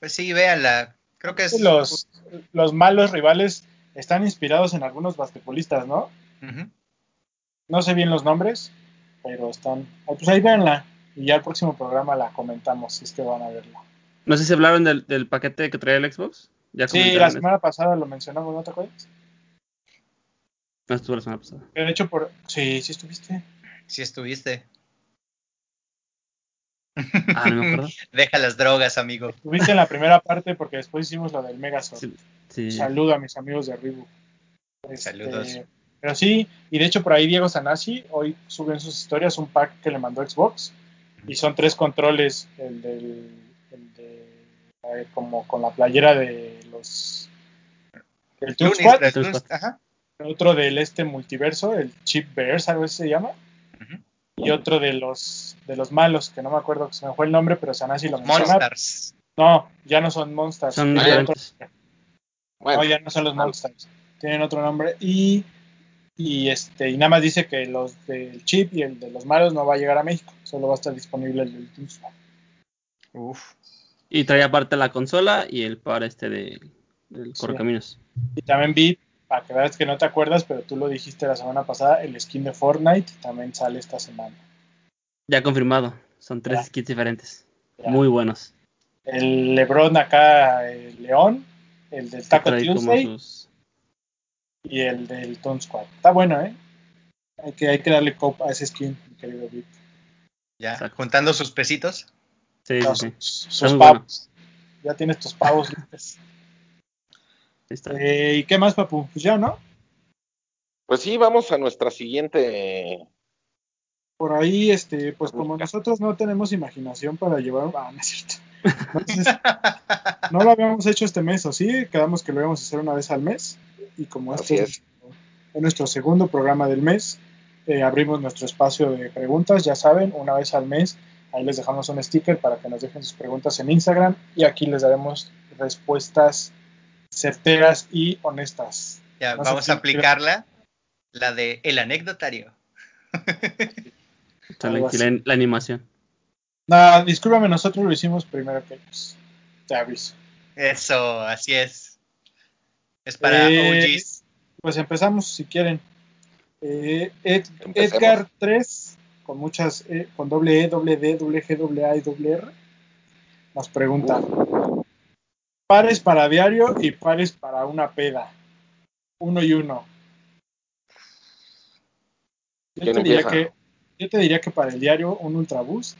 S3: Pues sí, véanla. Creo que es.
S2: Los, los malos rivales están inspirados en algunos basquetbolistas, ¿no? No sé bien los nombres, pero están. ah, Pues ahí véanla y ya el próximo programa la comentamos si es que van a verla.
S4: No sé si hablaron del, del paquete que trae el Xbox. Ya
S2: Sí, la
S4: eso.
S2: semana pasada lo mencionamos, ¿no te acuerdas?
S4: No estuvo la semana pasada.
S2: De hecho, por. Sí, sí estuviste.
S3: Si estuviste.
S4: Ah, no me acuerdo. <laughs>
S3: Deja las drogas, amigo.
S2: Estuviste en la primera parte porque después hicimos lo del Megazord.
S4: Sí, sí.
S2: Saludo a mis amigos de Reebok. Este,
S3: Saludos.
S2: Pero sí, y de hecho por ahí Diego Sanasi hoy sube en sus historias un pack que le mandó Xbox y son tres controles, el del, el de como con la playera de los Toon Squad,
S3: ajá.
S2: otro del este multiverso, el Chip Bears, algo así se llama, y otro de los de los malos, que no me acuerdo que se me fue el nombre, pero Sanasi lo menciona.
S3: Monsters.
S2: No, ya no son Monsters.
S4: Son
S2: tienen otro-
S4: diferentes.
S5: Bueno,
S2: no, ya no son los. Monsters. Tienen otro nombre. Y, y este y nada más dice que los del chip y el de los malos no va a llegar a México. Solo va a estar disponible el del.
S3: Uf.
S4: Y trae aparte la consola y el par este de, del
S2: Sí.
S4: correcaminos.
S2: Y también vi, para que veas que no te acuerdas, pero tú lo dijiste la semana pasada, el skin de Fortnite también sale esta semana.
S4: Ya confirmado. Son tres
S2: Ya.
S4: skits diferentes.
S2: Ya.
S4: Muy buenos.
S2: El Lebron acá, el León, el del Taco Tuesday
S4: sus-
S2: y el del Toon Squad. Está bueno, ¿eh? Hay que, hay que darle copa a ese skin, mi querido Vic.
S3: Ya,
S4: Exacto.
S3: juntando sus pesitos.
S4: Sí, sí,
S2: No,
S4: sí.
S2: sus, pavos. Ya tienes tus pavos listos. <laughs> Eh, ¿Y qué más, papu? Pues ya, ¿no?
S5: Pues sí, vamos a nuestra siguiente.
S2: Por ahí, este, pues como nosotros no tenemos imaginación para llevar. Ah, no es cierto. <laughs> Entonces, no lo habíamos hecho este mes, ¿o sí? Quedamos que lo íbamos a hacer una vez al mes. Y como
S5: Así
S2: este
S5: es.
S2: es, es nuestro segundo programa del mes, eh, abrimos nuestro espacio de preguntas, ya saben, una vez al mes. Ahí les dejamos un sticker para que nos dejen sus preguntas en Instagram y aquí les daremos respuestas certeras y honestas.
S3: Ya,
S2: No
S3: vamos a aplicarla. La de el anecdotario. <laughs>
S4: La- la animación.
S2: No, discúlpame, nosotros lo hicimos primero que ellos. Te aviso.
S3: Eso, así es. Es para
S2: Eh,
S3: OGs.
S2: Pues empezamos si quieren. Eh, Ed-. Edgar 3, con muchas, E, con doble E, doble D, doble G, doble A y doble R, nos pregunta: pares para diario y pares para una peda. Uno y uno. Yo
S5: ¿Quién
S2: te, diría que, yo te diría que para el diario un Ultra Boost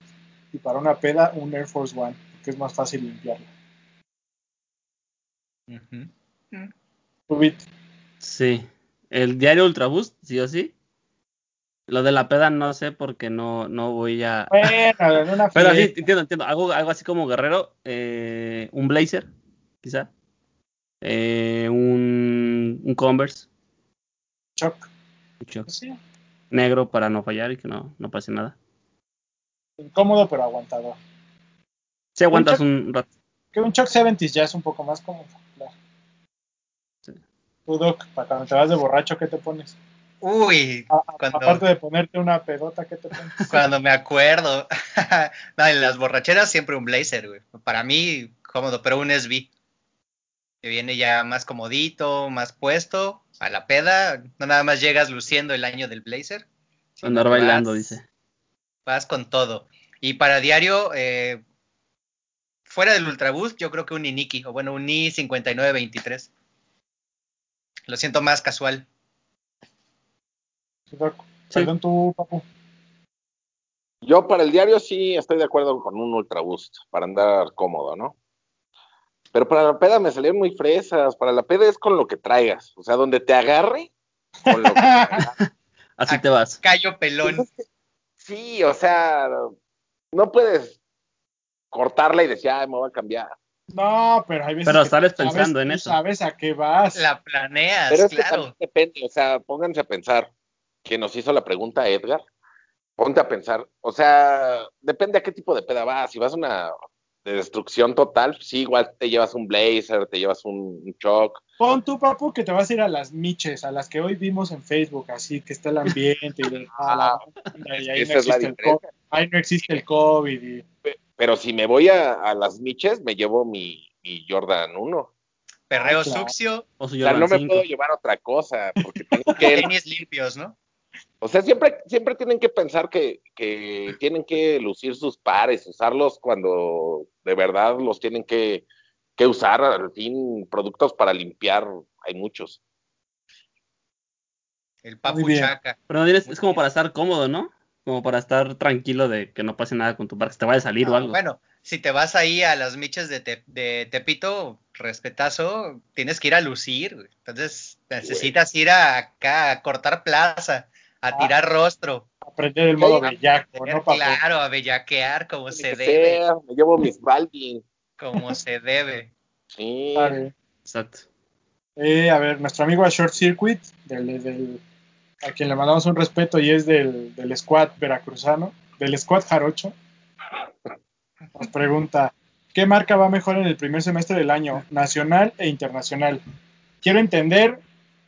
S2: y para una peda un Air Force One, porque es más fácil limpiarlo.
S3: Ujú.
S2: Rubit,
S4: Sí. El diario Ultraboost, sí o sí. Lo de la peda no sé porque no, no voy a.
S2: Bueno, en una <laughs>
S4: Pero sí, entiendo, entiendo. Algo, algo así como guerrero. eh, un blazer, quizá. Eh, un, un Converse.
S2: Choc.
S4: un
S2: Sí,
S4: negro para no fallar y que no, no pase nada.
S2: incómodo pero aguantador.
S4: Si aguantas un rato.
S2: Que un Choc 70 ya es un poco más cómodo. Doc, para cuando te vas de borracho, ¿qué te pones?
S3: Uy,
S2: A- a-
S3: Cuando-
S2: Aparte de ponerte una pedota, ¿qué te pones? <laughs>
S3: cuando me acuerdo. <laughs> no, en las borracheras siempre un blazer, güey. Para mí, cómodo, pero un SB. Que viene ya más comodito, más puesto. A la peda, no nada más llegas luciendo el año del blazer.
S4: Andar bailando,
S3: vas-
S4: dice.
S3: Vas con todo. Y para diario, eh, fuera del Ultraboost, yo creo que un Iniki, o bueno, un I5923. Lo siento más casual.
S4: Sí.
S2: Perdón, tú, papu.
S5: Yo para el diario sí estoy de acuerdo con un Ultra Boost para andar cómodo, ¿no? Pero para la peda me salieron muy fresas. Para la peda es con lo que traigas. O sea, donde te agarre, con lo que <laughs> te agarre.
S4: Así
S3: Ah,
S4: te vas.
S3: Callo pelón.
S5: Sí, o sea, no puedes cortarla y decir, ay, me voy a cambiar.
S2: No, pero hay veces
S4: Pero
S2: que
S4: sales
S2: sabes-
S4: pensando en eso.
S2: sabes a qué vas.
S3: La planeas,
S5: Pero es que
S3: claro.
S5: también depende, o sea, pónganse a pensar, que nos hizo la pregunta Edgar, ponte a pensar, o sea, depende a qué tipo de peda vas, si vas a una de destrucción total, sí, igual te llevas un blazer, te llevas un, shock,
S2: Pon tú, papu, que te vas a ir a las miches, a las que hoy vimos en Facebook, así que está el ambiente y, de- <laughs> ah, la banda, y ahí, no
S5: esa es la
S2: existe el. COVID, ahí no existe el COVID. y-
S5: pero si me voy a, a las miches, me llevo mi, mi Jordan 1.
S3: Perreo
S2: Ah, claro.
S3: sucio,
S4: O su
S5: O sea,
S4: Jordan
S5: no me
S4: 5.
S5: puedo llevar otra cosa, porque tengo <laughs> que,
S3: tenis limpios, ¿no?
S5: O sea, siempre, siempre tienen que pensar que, que tienen que lucir sus pares, usarlos cuando de verdad los tienen que, que usar. Al fin, productos para limpiar, hay muchos.
S3: El papuchaca.
S4: Pero es como para estar cómodo, ¿no? Como para estar tranquilo de que no pase nada con tu se te vaya a salir o algo.
S3: bueno, si te vas ahí a las miches de, Te- de Tepito, respetazo, tienes que ir a lucir. güey. Entonces necesitas ir a, acá a cortar plaza, a
S2: Ah.
S3: tirar rostro.
S2: Aprender el modo bellaco,
S3: tener
S2: ¿no,
S3: claro, a bellaquear como
S5: Tiene
S3: se debe.
S5: me llevo mis Balvin.
S3: Como se debe.
S5: Sí.
S2: Vale.
S4: Exacto.
S2: Eh, a ver, nuestro amigo a Short Circuit, del, del- a quien le mandamos un respeto y es del, del squad veracruzano, del squad jarocho, nos pregunta, ¿qué marca va mejor en el primer semestre del año, nacional e internacional? Quiero entender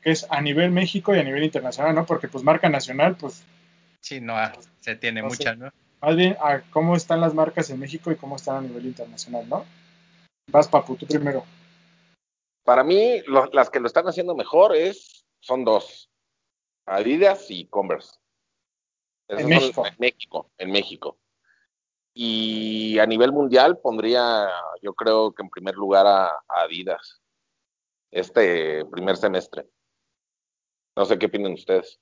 S2: que es a nivel México y a nivel internacional, ¿no? Porque pues marca nacional, pues
S3: Sí, no, ah, se tiene
S2: No
S3: mucha,
S2: sé.
S3: ¿no?
S2: más bien a cómo están las marcas en México y cómo están a nivel internacional, ¿no? Vas, Papu, tú primero.
S5: Para mí, lo- las que lo están haciendo mejor es, son dos. Adidas y Converse.
S2: En México.
S5: En México, en México. Y a nivel mundial pondría, yo creo que en primer lugar a, a Adidas. Este primer semestre. No sé qué opinan ustedes.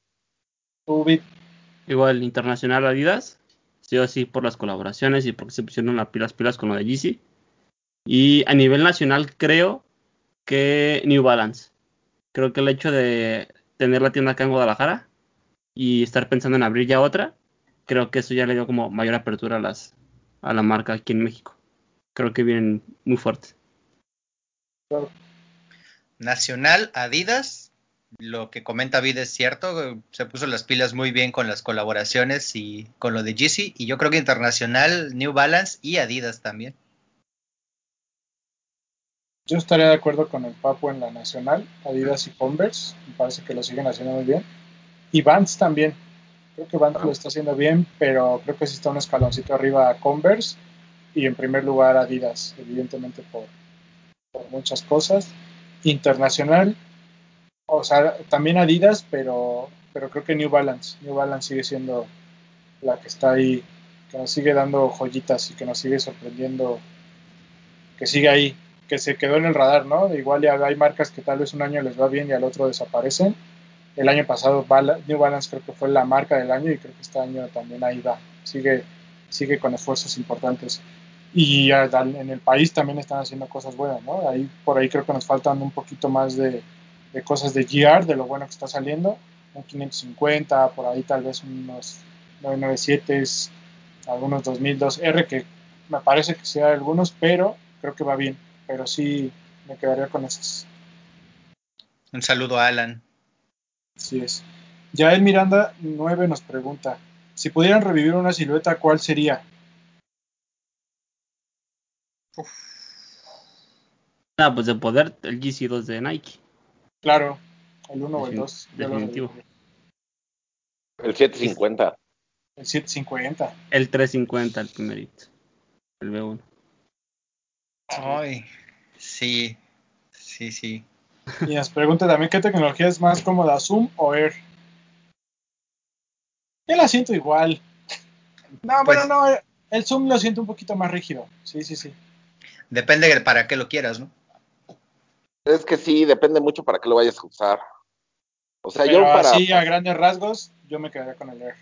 S4: Igual, internacional Adidas. Sí o sí, por las colaboraciones y porque se pusieron las pilas pilas con lo de Yeezy. Y a nivel nacional, creo que New Balance. Creo que el hecho de tener la tienda acá en Guadalajara y estar pensando en abrir ya otra, creo que eso ya le dio como mayor apertura a las a la marca aquí en México. Creo que vienen muy fuertes.
S3: Nacional, Adidas, lo que comenta Vid es cierto, se puso las pilas muy bien con las colaboraciones y con lo de Yeezy, y yo creo que internacional, New Balance y Adidas también.
S2: Yo estaría de acuerdo con el Papu en la nacional, Adidas y Converse, me parece que lo siguen haciendo muy bien. Y Vans también, creo que Vans lo está haciendo bien, pero creo que sí está un escaloncito arriba a Converse y en primer lugar Adidas, evidentemente por, por muchas cosas. Internacional, o sea, también Adidas, pero, pero creo que New Balance, New Balance sigue siendo la que está ahí, que nos sigue dando joyitas y que nos sigue sorprendiendo, que sigue ahí, que se quedó en el radar, ¿no? Igual ya hay marcas que tal vez un año les va bien y al otro desaparecen. El año pasado New Balance creo que fue la marca del año y creo que este año también ahí va, sigue, sigue con esfuerzos importantes y en el país también están haciendo cosas buenas, ¿no? Ahí, por ahí creo que nos faltan un poquito más de, de cosas de GR, de lo bueno que está saliendo, un 550, por ahí tal vez unos 997, algunos 2002R, que me parece que sea algunos, pero creo que va bien, pero sí me quedaría con esos.
S3: Un saludo a Alan.
S2: Así es. Yael Miranda 9 nos pregunta, si pudieran revivir una silueta, ¿cuál sería?
S4: Ah, pues de poder, el GC2 de Nike.
S2: Claro, el 1 o el 2.
S4: Definitivo.
S5: El 750.
S2: El 750.
S4: El 350, el primerito. El B1.
S3: Ay, sí, sí, sí.
S2: Y nos pregunta también qué tecnología es más cómoda, Zoom o Air. Yo la siento igual. No,
S3: Pues-
S2: pero no, el Zoom lo siento un poquito más rígido. Sí, sí, sí.
S3: Depende de para qué lo quieras, ¿no?
S5: Es que sí, depende mucho para qué lo vayas a usar. O sea,
S2: Pero
S5: yo para.
S2: así a grandes rasgos, yo me quedaría con el Air.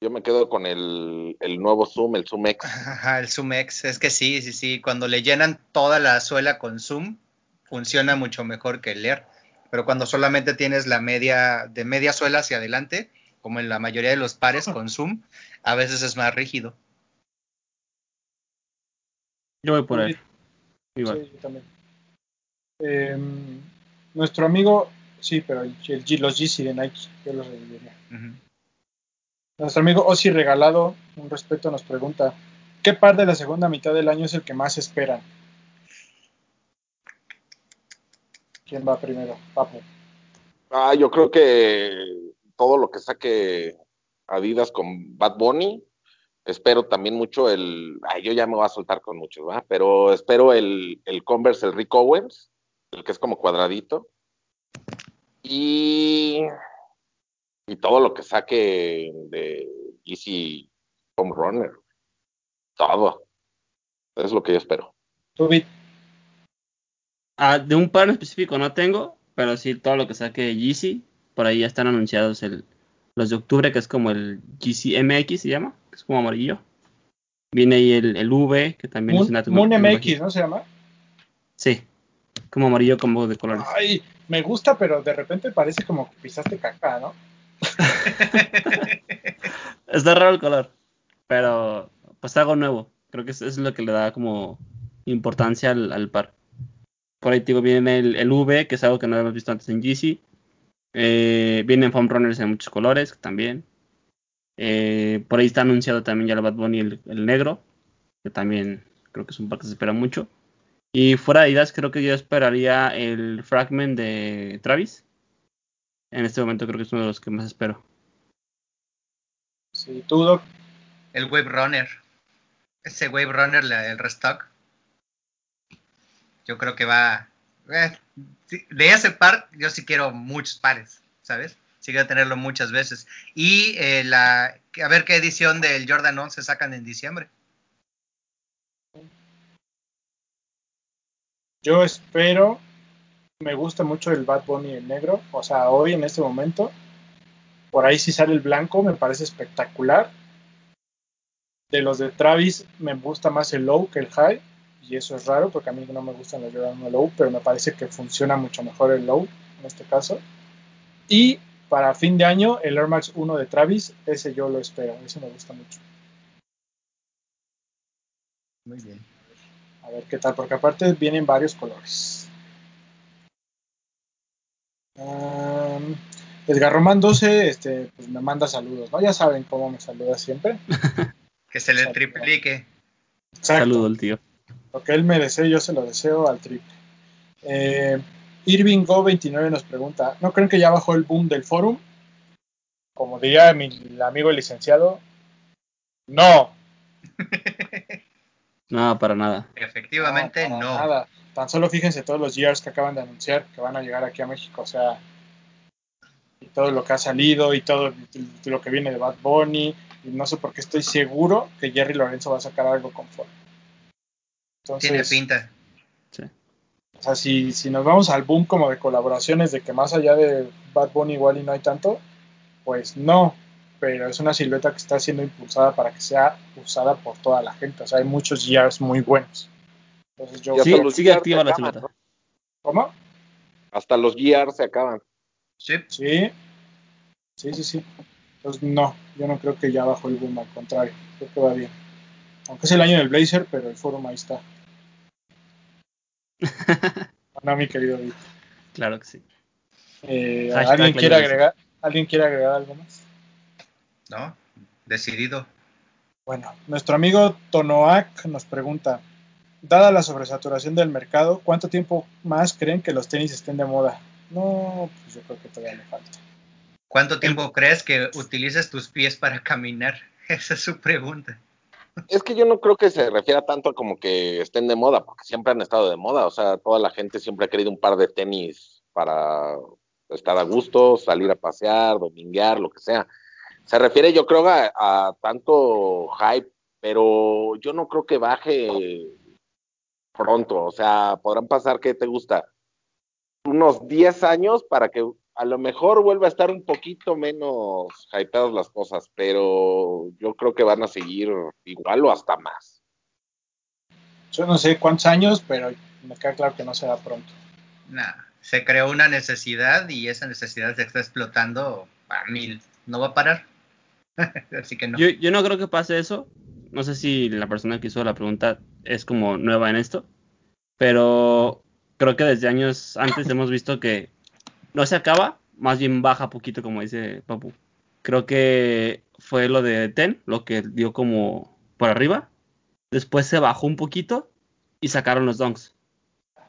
S5: Yo me quedo con el, el nuevo Zoom, el Zoom X.
S3: Ajá, el Zoom X, es que sí, sí, sí. Cuando le llenan toda la suela con Zoom, funciona mucho mejor que el Air. Pero cuando solamente tienes la media, de media suela hacia adelante, como en la mayoría de los pares con Zoom, a veces es más rígido.
S4: Yo voy por
S2: Sí,
S4: él. Igual.
S2: Sí, yo también. Em, nuestro amigo, sí, pero el, el G- los GC de Nike, yo los reviviría. Nuestro amigo Osi Regalado, un respeto, nos pregunta: ¿Qué par de la segunda mitad del año es el que más esperan? ¿Quién va primero? Papu.
S5: Ah, yo creo que todo lo que saque Adidas con Bad Bunny, espero también mucho el. Ay, yo ya me voy a soltar con muchos, ¿verdad? Pero espero el, el Converse, el Rick Owens, el que es como cuadradito. Y. Y todo lo que saque de Easy Home Runner. Todo. Es lo que yo espero.
S4: Ah, de un par en específico no tengo, pero sí todo lo que saque Yeezy, por ahí ya están anunciados el, los de octubre, que es como el Yeezy MX se llama, que es como amarillo. Viene ahí el, el V, que también
S2: Moon,
S4: es una
S2: Moon MX, ¿no se llama?
S4: Sí, como amarillo como de colores.
S2: Ay, me gusta, pero de repente parece como que pisaste caca, ¿no? <laughs>
S4: Está raro el color, pero pues algo nuevo. Creo que es lo que le da como importancia al, par. Por ahí digo, viene el, el V, que es algo que no habíamos visto antes en Yeezy. Eh, vienen foam runners en muchos colores también. Eh, por ahí está anunciado también ya el Bad Bunny el, negro, que también creo que es un par que se espera mucho. Y fuera de Adidas, creo que yo esperaría el Fragment de Travis. En este momento creo que es uno de los que más espero.
S2: Sí, tú, Doc.
S3: El Wave Runner. Ese Wave Runner, la- el restock. Yo creo que va. eh, de ese par, yo sí quiero muchos pares, ¿sabes? Sí quiero tenerlo muchas veces. Y eh, la. A ver qué edición del Jordan 11 sacan en diciembre.
S2: Yo espero, me gusta mucho el Bad Bunny el negro, o sea, hoy en este momento, por ahí si sale el blanco, me parece espectacular. De los de Travis, me gusta más el low que el high, y eso es raro porque a mí no me gustan los 1 Low, pero me parece que funciona mucho mejor el Low en este caso. Y para fin de año, el Air Max 1 de Travis, ese yo lo espero, ese me gusta mucho.
S3: Muy bien.
S2: A ver qué tal, porque aparte vienen varios colores. Um, Edgar Román 12 este, pues me manda saludos, ¿no? Ya saben cómo me saluda siempre. <laughs>
S3: Que se le triplique.
S2: Exacto.
S4: Saludo al tío.
S2: Lo que él me desee, yo se lo deseo al triple. Eh, Irving Go 29 nos pregunta, ¿no creen que ya bajó el boom del forum? Como diría mi amigo el licenciado, no. <laughs>
S4: No, para nada.
S3: Efectivamente,
S2: para
S3: no.
S2: Nada. Tan solo fíjense todos los years que acaban de anunciar que van a llegar aquí a México, o sea, y todo lo que ha salido y todo lo que viene de Bad Bunny, y no sé por qué estoy seguro que Jerry Lorenzo va a sacar algo con. Entonces,
S3: Tiene pinta.
S4: Sí.
S2: O sea, si, si nos vamos al boom como de colaboraciones, de que más allá de Bad Bunny igual y no hay tanto, pues no, pero es una silueta que está siendo impulsada para que sea usada por toda la gente. O sea, hay muchos GRs muy buenos. Entonces yo...
S4: Sí,
S5: hasta los
S4: sigue activa la
S5: acaban.
S2: ¿Cómo?
S5: Hasta los GR se acaban.
S3: Sí.
S2: Sí. Sí, sí, sí. Entonces no, yo no creo que ya bajó el boom, al contrario, creo que va bien. Aunque es el año del Blazer, pero el forum ahí está. <laughs> no, mi querido David.
S4: Claro que sí.
S2: Eh, ¿alguien, quiere agregar, ¿Alguien quiere agregar algo más?
S3: ¿No? Decidido.
S2: Bueno, nuestro amigo Tonoak nos pregunta, dada la sobresaturación del mercado, ¿cuánto tiempo más creen que los tenis estén de moda? No, pues yo creo que todavía le falta.
S3: ¿Cuánto tiempo crees que utilices tus pies para caminar? <laughs> Esa es su pregunta.
S5: Es que yo no creo que se refiera tanto a como que estén de moda, porque siempre han estado de moda. O sea, toda la gente siempre ha querido un par de tenis para estar a gusto, salir a pasear, dominguear, lo que sea. Se refiere, yo creo, a, a tanto hype, pero yo no creo que baje pronto. O sea, podrán pasar, ¿qué te gusta? Unos 10 años para que a lo mejor vuelva a estar un poquito menos hypeadas las cosas, pero yo creo que van a seguir igual o hasta más.
S2: Yo no sé cuántos años, pero me queda claro que no será pronto.
S3: Nah, se creó una necesidad y esa necesidad se está explotando a mil. No va a parar. <laughs> Así que no.
S4: Yo, yo no creo que pase eso. No sé si la persona que hizo la pregunta es como nueva en esto. Pero creo que desde años antes <laughs> hemos visto que no se acaba, más bien baja poquito, como dice Papu. Creo que fue lo de Ten, lo que dio como por arriba. Después se bajó un poquito y sacaron los donks.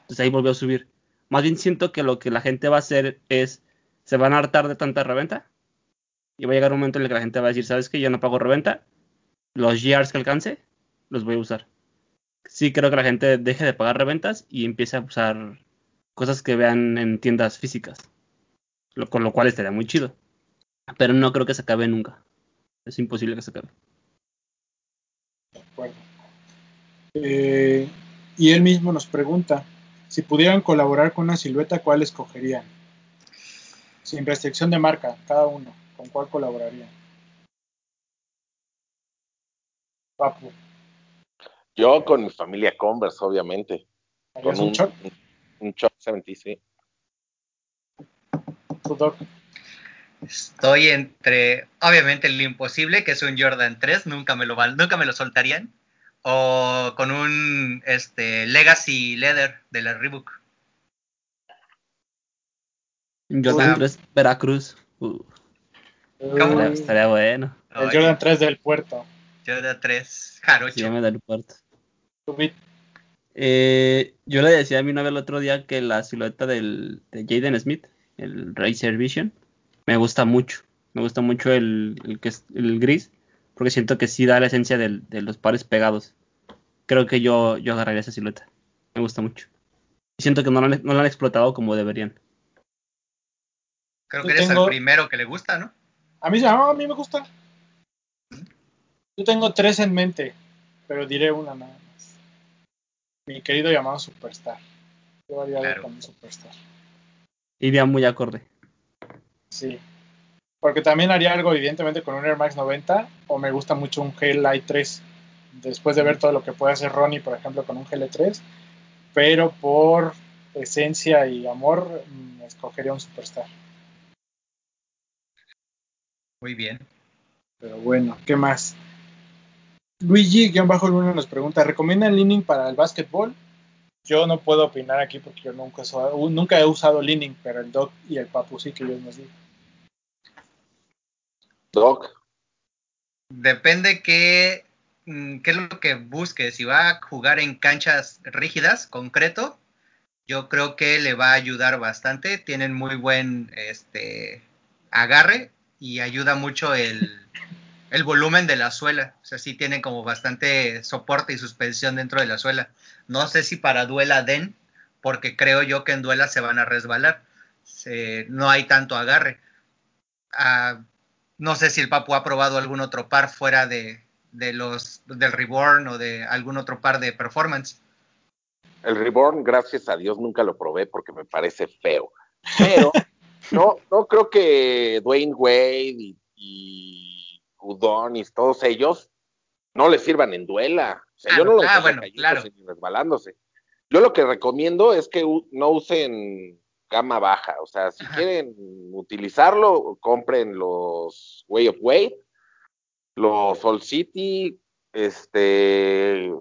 S4: Entonces ahí volvió a subir. Más bien siento que lo que la gente va a hacer es, se van a hartar de tanta reventa. Y va a llegar un momento en el que la gente va a decir, ¿sabes qué? Yo no pago reventa. Los GRs que alcance, los voy a usar. Sí creo que la gente deje de pagar reventas y empiece a usar cosas que vean en tiendas físicas. Lo, con lo cual estaría muy chido. Pero no creo que se acabe nunca. Es imposible que se acabe.
S2: Acuerdo. Eh, y él mismo nos pregunta, si pudieran colaborar con una silueta, ¿cuál escogerían? Sin restricción de marca, cada uno. ¿Con cuál colaborarían? Papu,
S5: Yo con mi familia Converse, obviamente.
S2: ¿harías
S5: Con
S2: un shot?
S5: Un Chuck 70, sí.
S3: Estoy entre, obviamente, el imposible, que es un Jordan 3, nunca me lo, nunca me lo soltarían. O con un este, Legacy Leather de la Reebok.
S4: Jordan
S3: Ah.
S4: 3 Veracruz. Uh, estaría, bueno.
S2: el Jordan 3 del puerto.
S3: Jordan <laughs> 3, jarocho.
S4: Se llama del puerto.
S2: Tu beat.
S4: Eh, yo le decía a mi novia el otro día que la silueta del, de Jaden Smith, el Racer Vision, me gusta mucho. Me gusta mucho el, el, que es, el gris, porque siento que sí da la esencia del- de los pares pegados. Creo que yo, yo agarraría esa silueta. Me gusta mucho. Y siento que no la, han- no la han explotado como deberían.
S3: Creo
S2: Yo
S3: que eres
S2: tengo-
S3: el primero que le gusta, ¿no?
S2: A mí, no, a mí me gusta. Yo tengo tres en mente, pero diré una nada más. Mi querido llamado Superstar. Yo haría algo
S3: Claro.
S2: con mi Superstar.
S4: Iría muy acorde.
S2: Sí. Porque también haría algo, evidentemente, con un Air Max 90, o me gusta mucho un Light 3. después de ver todo lo que puede hacer Ronnie, por ejemplo, con un GL3, pero por esencia y amor, mm, escogería un Superstar.
S3: Muy bien.
S2: Pero bueno, ¿qué más? Luigi-Luna nos pregunta, ¿recomiendan Leaning para el básquetbol? Yo no puedo opinar aquí porque yo nunca, he- nunca he usado Leaning, pero el Doc y el Papu sí que ellos nos digan.
S5: Doc,
S3: Depende qué, mm, qué es lo que busque. Si va a jugar en canchas rígidas, concreto, yo creo que le va a ayudar bastante. Tienen muy buen este, agarre y ayuda mucho el, el volumen de la suela. O sea, sí tienen como bastante soporte y suspensión dentro de la suela. No sé si para duela den, porque creo yo que en duela se van a resbalar. No hay tanto agarre. Ah, no sé si el Papu ha probado algún otro par fuera de, de los del Reborn o de algún otro par de performance.
S5: el Reborn, gracias a Dios, nunca lo probé porque me parece feo. Pero <laughs> no, no creo que Dwayne Wade y Udonis, todos ellos, no les sirvan en duela. O sea,
S3: Ah,
S5: yo no
S3: no,
S5: los
S3: ah, bueno, claro.
S5: ni resbalándose. Yo lo que recomiendo es que no usen gama baja. O sea, si
S3: Ajá.
S5: quieren utilizarlo, compren los Way of Weight, los All City, este,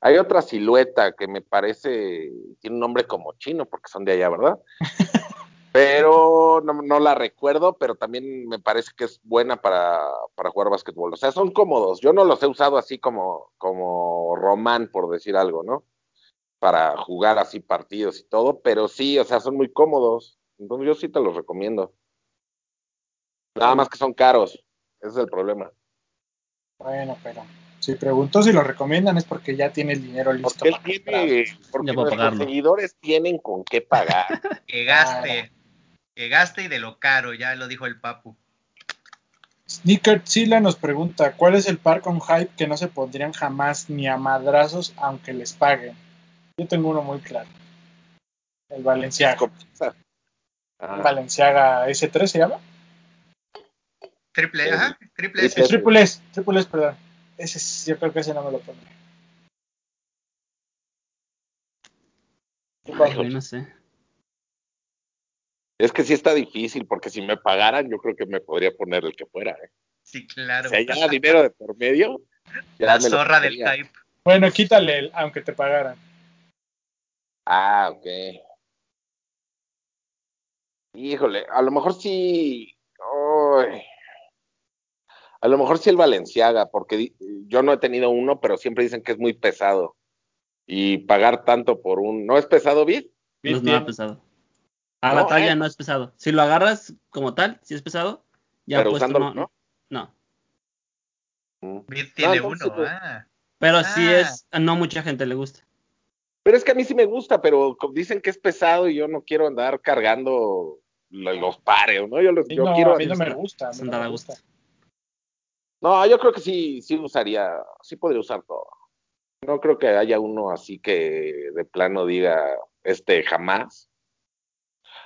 S5: hay otra silueta que me parece, tiene un nombre como chino, porque son de allá, ¿verdad? <laughs> pero no, no la recuerdo, pero también me parece que es buena para, para jugar básquetbol. O sea, son cómodos. Yo no los he usado así como, como Román, por decir algo, ¿no? Para jugar así partidos y todo, pero sí, o sea, son muy cómodos. Entonces yo sí te los recomiendo. Nada más que son caros. Ese es el problema.
S2: Bueno, pero si preguntó si lo recomiendan es porque ya tiene el dinero listo.
S5: Porque él
S2: para comprar.
S5: tiene, porque nuestros
S4: pagarlo.
S5: seguidores tienen con qué pagar. <laughs>
S3: Que gaste, que gaste y de lo caro, ya lo dijo el Papu.
S2: Sneaker Zilla nos pregunta, ¿cuál es el par con hype que no se pondrían jamás ni a madrazos aunque les paguen? Yo tengo uno muy claro. El Valenciaga.
S5: Ah,
S2: El Valenciaga S3 se llama.
S3: Triple,
S5: Sí.
S3: ajá, triple S.
S2: Triple S, Triple S, perdón. Ese, es- yo creo que ese no me lo pondré.
S4: Ay, no sé.
S5: Es que sí está difícil, porque si me pagaran, yo creo que me podría poner el que fuera. ¿eh?
S3: Sí, claro.
S5: Si hay ya dinero de por medio, ya
S3: La
S5: me
S3: zorra del hype.
S2: Bueno, quítale el, aunque te pagaran.
S5: Ah, ok. Híjole, a lo mejor sí. A lo mejor sí el Valenciaga, porque yo no he tenido uno, pero siempre dicen que es muy pesado. Y pagar tanto por un. ¿No es pesado, Vid?
S4: No es nada pesado. A
S5: No,
S4: la talla
S5: eh.
S4: no es pesado. Si lo agarras como tal, si es pesado, ya
S5: Pero
S4: puesto
S5: usándolo,
S4: no, no.
S5: Mm.
S3: Tiene uno. Ah.
S4: Pero sí
S3: Ah.
S4: es, a no mucha gente le gusta.
S5: Pero es que a mí sí me gusta, pero dicen que es pesado y yo no quiero andar cargando lo- los pares, ¿no? Yo, los,
S2: Sí,
S5: yo
S2: no,
S5: quiero.
S2: a mí no me gusta. A mí
S4: es
S2: no
S4: andar
S2: me
S4: a
S2: gusta.
S5: No, yo creo que sí, sí usaría, sí podría usar todo. No creo que haya uno así que de plano diga, este, jamás.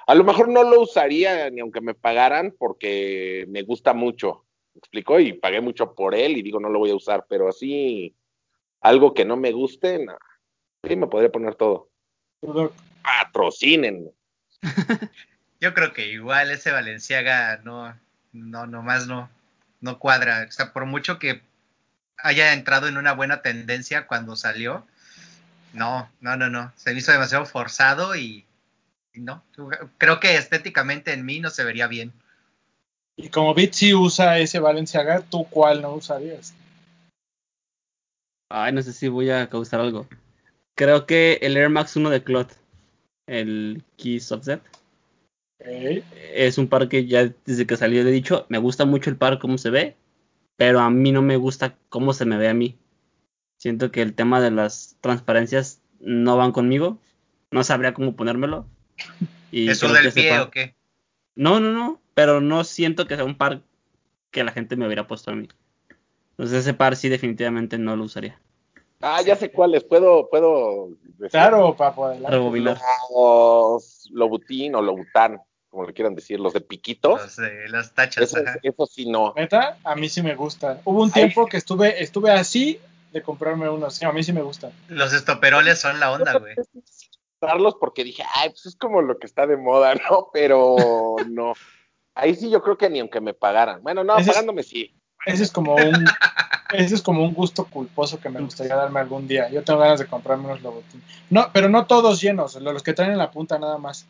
S5: A lo mejor no lo usaría ni aunque me pagaran porque me gusta mucho, ¿me explicó? Y pagué mucho por él y digo, no lo voy a usar, pero así, algo que no me guste, no. Sí, me podría poner todo. Patrocinen. <laughs>
S3: Yo creo que igual ese Valenciaga no, no, nomás no, no cuadra. O sea, por mucho que haya entrado en una buena tendencia cuando salió, no, no, no, no. Se me hizo demasiado forzado y no. Creo que estéticamente en mí no se vería bien.
S2: Y como Bit sí usa ese Valenciaga, ¿tú cuál no usarías?
S4: Ay, no sé si voy a causar algo. Creo que el Air Max 1 de Cloud, el Key Subset,
S2: Ok.
S4: es un par que ya desde que salió le he dicho, me gusta mucho el par cómo se ve, pero a mí no me gusta cómo se me ve a mí. Siento que el tema de las transparencias no van conmigo, no sabría cómo ponérmelo. Y
S3: ¿Eso del pie
S4: par-
S3: o qué?
S4: No, no, no, pero no siento que sea un par que la gente me hubiera puesto a mí. Entonces ese par sí definitivamente no lo usaría.
S5: Ah, ya sé cuáles, puedo, puedo decir.
S2: Claro, papo.
S4: Rebobinar.
S5: Los Lobutín o Lobután. como le quieran decir, los de piquito.
S3: Los, de las tachas,
S5: Eso,
S3: ajá.
S5: eso sí no.
S2: ¿Neta? A mí sí me gustan. Hubo un
S5: Ay.
S2: tiempo que estuve, estuve así de comprarme unos. Sí, a mí sí me gustan.
S3: Los estoperoles son la onda, güey.
S5: Usarlos porque dije, ay, pues es como lo que está de moda, <laughs> ¿no? Pero no. Ahí sí yo creo que ni aunque me pagaran. Bueno, no,
S2: Ese es-
S5: pagándome sí.
S2: Ese es como un, ese es como un gusto culposo que me gustaría darme algún día. Yo tengo ganas de comprarme unos Louboutin. No, pero no todos llenos, los que traen en la punta nada más.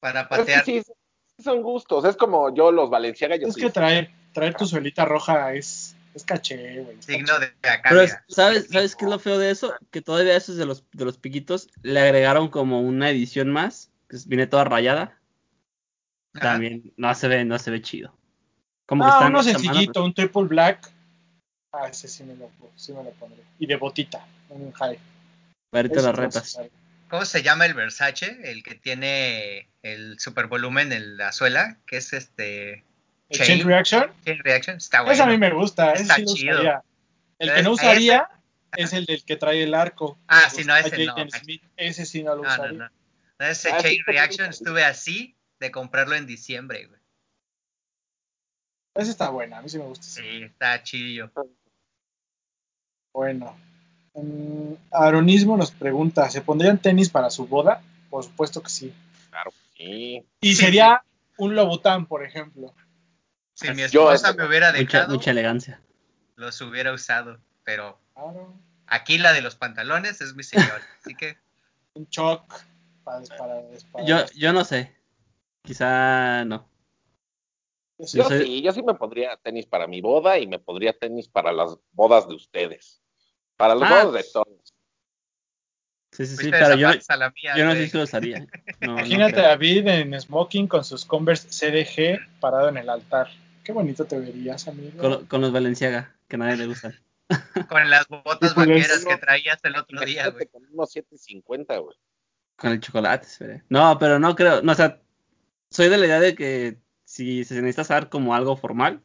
S3: Para patear.
S5: sí, sí son gustos. Es como yo los Valenciaga, yo
S2: Es
S5: sí.
S2: que traer, traer tu suelita roja es, es caché, güey.
S3: Signo de acá,
S4: Pero. ¿sabes, ¿sabes qué es lo feo de eso? Que todavía esos de los, de los piquitos le agregaron como una edición más, que viene toda rayada. También no se ve, no se ve chido. Como que
S2: Ah,
S4: están
S2: uno sencillito, un triple black. Ah, ese sí me lo, sí me lo pondré. Y de botita, un high.
S4: Las retas.
S3: ¿Cómo se llama el Versace? El que tiene el super volumen en la suela, que es este Chain.
S2: Chain Reaction,
S3: Chain Reaction. Está bueno.
S2: ese a mí me gusta, ese
S3: Está
S2: sí
S3: chido.
S2: usaría. El que no usaría es el del que trae el arco.
S3: Ah, sí, no, ese no.
S2: Smith, Ese sí no lo
S3: No,
S2: usaría.
S3: no. No, Ese
S5: Ah,
S3: Chain Reaction estuve así de comprarlo en diciembre, güey.
S2: Ese está bueno, a mí sí me gusta.
S3: Sí, está chillo.
S2: Bueno. Mm, Aronismo nos pregunta, ¿se pondrían tenis para su boda? Por supuesto que sí.
S5: Claro, sí.
S2: Y
S3: Sí.
S2: sería un Lobután, por ejemplo.
S3: Si mi
S5: Yo-
S3: esposa me hubiera dejado,
S4: mucha elegancia.
S3: los hubiera usado. Pero aquí la de los pantalones es mi señor. <laughs> Así que
S2: Un choc para, para, para-
S4: Yo, yo no sé. Quizá no.
S5: Yo
S4: soy-
S5: sí, yo sí me pondría tenis para mi boda y me pondría tenis para las bodas de ustedes. Para las
S4: Ah.
S5: bodas de todos.
S4: Sí, sí, sí, pero yo,
S3: mía,
S4: yo no sé si lo usaría. <laughs> No,
S2: Imagínate a David en smoking con sus Converse CDG parado en el altar. Qué bonito te verías, amigo.
S4: con, con los Valenciaga, que a nadie le gustan. <laughs>
S3: Con las botas vaqueras que traías el otro día, güey.
S5: con unos 750, güey.
S4: Con el chocolate, espere. No, pero no creo. No, o sea, soy de la idea de que si se necesita usar como algo formal,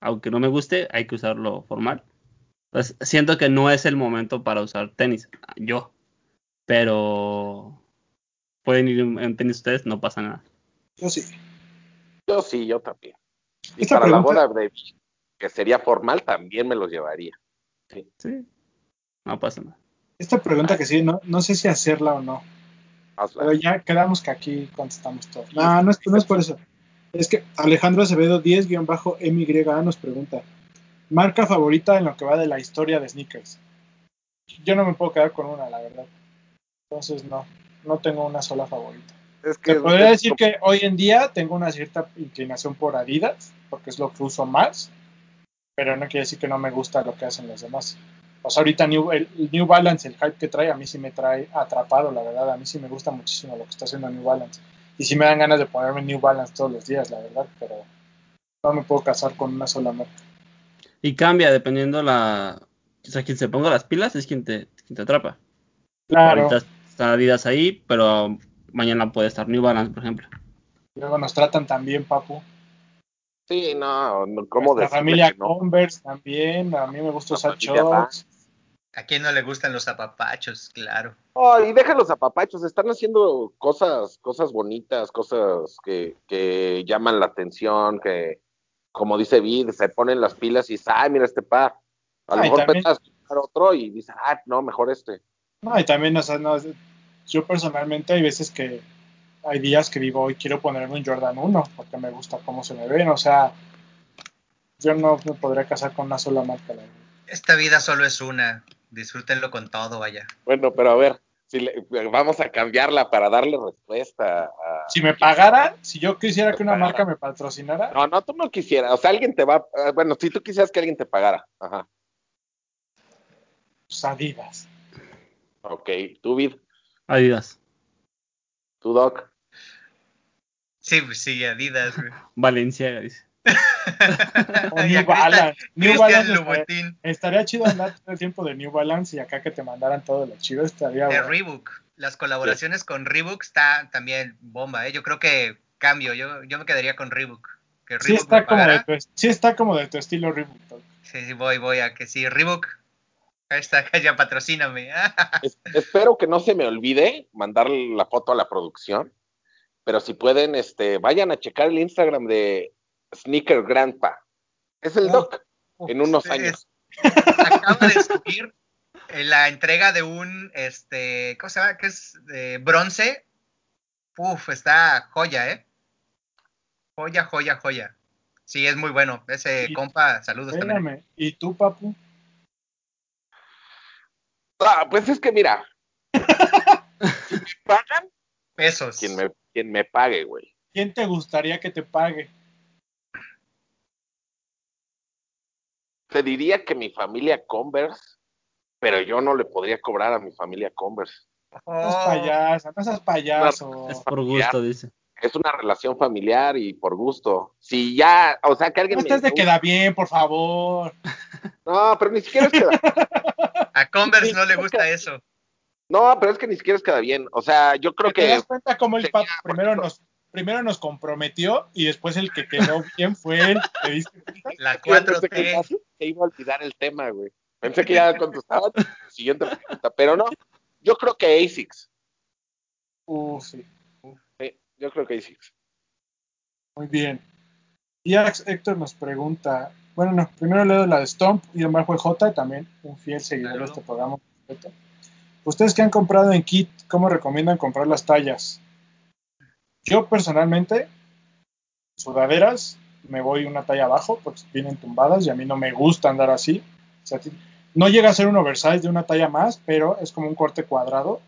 S4: aunque no me guste, hay que usarlo formal. Pues siento que no es el momento para usar tenis. Yo. Pero pueden ir en en tenis ustedes, no pasa nada.
S2: Yo sí.
S5: Yo sí, yo también. Y
S2: Esta
S5: para la boda de que sería formal, también me los llevaría.
S4: Sí. No pasa nada.
S2: Esta pregunta que sí, no, no sé si hacerla o no.
S5: Hazla.
S2: Pero ya quedamos que aquí contestamos todo. No, no es, no es por eso. Es que Alejandro Acevedo 10-MYA nos pregunta: ¿Marca favorita en lo que va de la historia de sneakers? Yo no me puedo quedar con una, la verdad. Entonces, no, no tengo una sola favorita.
S5: Es que
S2: Te podría
S5: es
S2: decir que hoy en día tengo una cierta inclinación por Adidas, porque es lo que uso más, pero no quiere decir que no me gusta lo que hacen los demás. O sea, ahorita New, el, el New Balance, el hype que trae, a mí sí me trae atrapado, la verdad. A mí sí me gusta muchísimo lo que está haciendo New Balance. Y sí me dan ganas de ponerme New Balance todos los días, la verdad, pero no me puedo casar con una sola marca.
S4: Y cambia dependiendo la. O sea, quien se ponga las pilas es quien te, quien te atrapa.
S2: Claro,
S4: Ahorita está Adidas ahí, pero mañana puede estar New Balance, por ejemplo.
S2: luego nos tratan también, papu.
S5: Sí, no, no ¿cómo
S2: La familia
S5: no?
S2: Converse también, a mí me gusta usar shorts.
S3: ¿A quién no le gustan los zapapachos? Claro.
S5: Oh, y deja los zapapachos, están haciendo cosas, cosas bonitas, cosas que, que llaman la atención, que, como dice Vid, se ponen las pilas y dices, ay, mira este par. A lo mejor comprar otro y dices, ah, no, mejor este.
S2: No, y también, o sea, no, yo personalmente hay veces que hay días que digo, hoy quiero ponerme un Jordan 1 porque me gusta cómo se me ven, o sea, yo no me podría casar con una sola marca. la.
S3: Esta vida solo es una. Disfrútenlo con todo, vaya.
S5: Bueno, pero a ver, si le- vamos a cambiarla para darle respuesta a...
S2: Si me pagaran, si yo quisiera que una
S5: Pagara.
S2: marca me patrocinara,
S5: No, no, tú no quisieras, o sea, alguien te va, ah, bueno, si tú quisieras que alguien te pagara, ajá,
S2: pues Adidas.
S5: Ok, tú Vid,
S4: Adidas.
S5: tú Doc,
S3: Sí, pues sí, Adidas, güey. <laughs>
S4: Valenciaga, dice. <laughs>
S2: New Balance. New
S3: Cristian
S2: Balance estaría, chido andar todo el tiempo de New Balance y acá que te mandaran todo lo chido estaría
S3: de
S2: bueno.
S3: Reebok. Las colaboraciones con Reebok está también bomba, ¿eh? Yo creo que cambio. Yo, yo me quedaría con Reebok. Que
S2: Sí está, como de tu, sí está como de tu estilo Reebok.
S3: Sí, sí, voy, voy a que sí. Reebok. Ahí está, <laughs> ya patrocíname.
S5: Es- espero que no se me olvide mandar la foto a la producción pero si pueden, este, vayan a checar el Instagram de Sneaker Grandpa. Es el
S2: Oh,
S5: Doc en unos
S3: Es-
S5: años.
S3: Acaba de subir eh, la entrega de un, este, ¿cómo se llama? Que es de bronce. Uf, está joya, ¿eh? Joya, joya, joya. Sí, es muy bueno. Ese
S2: Y-
S3: compa, saludos también.
S2: ¿Y tú, papu?
S5: Ah, pues es que mira, <laughs> si me pagan,
S3: Pesos.
S5: quien me, quien me pague, güey.
S2: ¿Quién te gustaría que te pague?
S5: Te diría que mi familia Converse, pero yo no le podría cobrar a mi familia Converse.
S2: No seas payaso, no seas payaso.
S4: Es por gusto, dice.
S5: Es una relación familiar y por gusto. Si ya, o sea, que alguien
S2: No
S5: me
S2: estás de queda bien, por favor. <laughs>
S5: No, pero ni siquiera es queda. <laughs>
S3: a Converse no le gusta eso.
S5: No, pero es que ni siquiera es queda bien. O sea, yo creo
S2: ¿Te
S5: que
S2: das cuenta cómo el
S5: por
S2: primero nos, primero nos comprometió y después el que quedó bien fue él? ¿Te diste cuenta?
S3: La
S5: yo pensé que
S3: 4T.
S5: ya se iba a olvidar el tema, güey. Pensé que ya contestaba la siguiente pregunta, pero no. Yo creo que ASICS.
S2: Uh, sí,
S5: Sí, yo creo que ASICS.
S2: muy bien. Y Ax Héctor nos pregunta, bueno, no, primero leo la de Stomp y Omar fue J, también un fiel seguidor de
S3: Saludo.
S2: este programa. Ustedes que han comprado en kit, ¿cómo recomiendan comprar las tallas? Yo personalmente, sudaderas, me voy una talla abajo porque vienen tumbadas y a mí no me gusta andar así. O sea, ti- no llega a ser un oversize de una talla más, pero es como un corte cuadrado,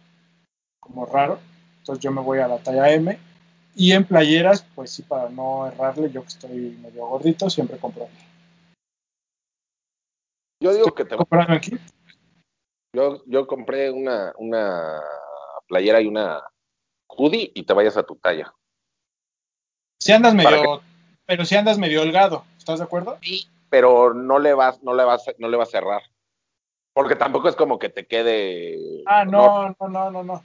S2: como raro. Entonces yo me voy a la talla M. Y en playeras, pues sí, para no errarle, yo que estoy medio gordito, siempre compro. M.
S5: Yo yo, yo compré una, una playera y una hoodie y te vayas a tu talla.
S2: Si andas
S5: ¿Para
S2: medio, pero si andas medio holgado, ¿estás de acuerdo?
S5: Sí, pero no le vas, no le vas, no le vas a cerrar. Porque tampoco es como que te quede.
S2: Ah, no, no, no, no, no.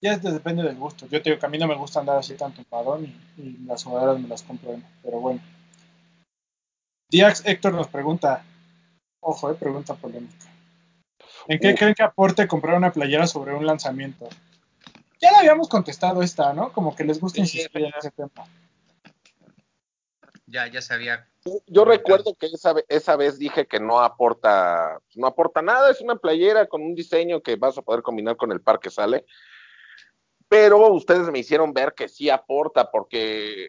S2: Ya depende del gusto. Yo te digo que a mí no me gusta andar así tan tumpadón y, y las sudaderas me las compro pero bueno. Diax Héctor nos pregunta, ojo, eh, pregunta polémica. ¿En qué
S5: Uf.
S2: creen que aporte comprar una playera sobre un lanzamiento? Ya le habíamos contestado esta, ¿no? Como que les gusta
S5: Sí,
S2: insistir en
S5: ya.
S2: ese tema.
S3: Ya, ya sabía.
S5: Yo recuerdo que esa, esa vez dije que no aporta, no aporta nada, es una playera con un diseño que vas a poder combinar con el par que sale. Pero ustedes me hicieron ver que sí aporta, porque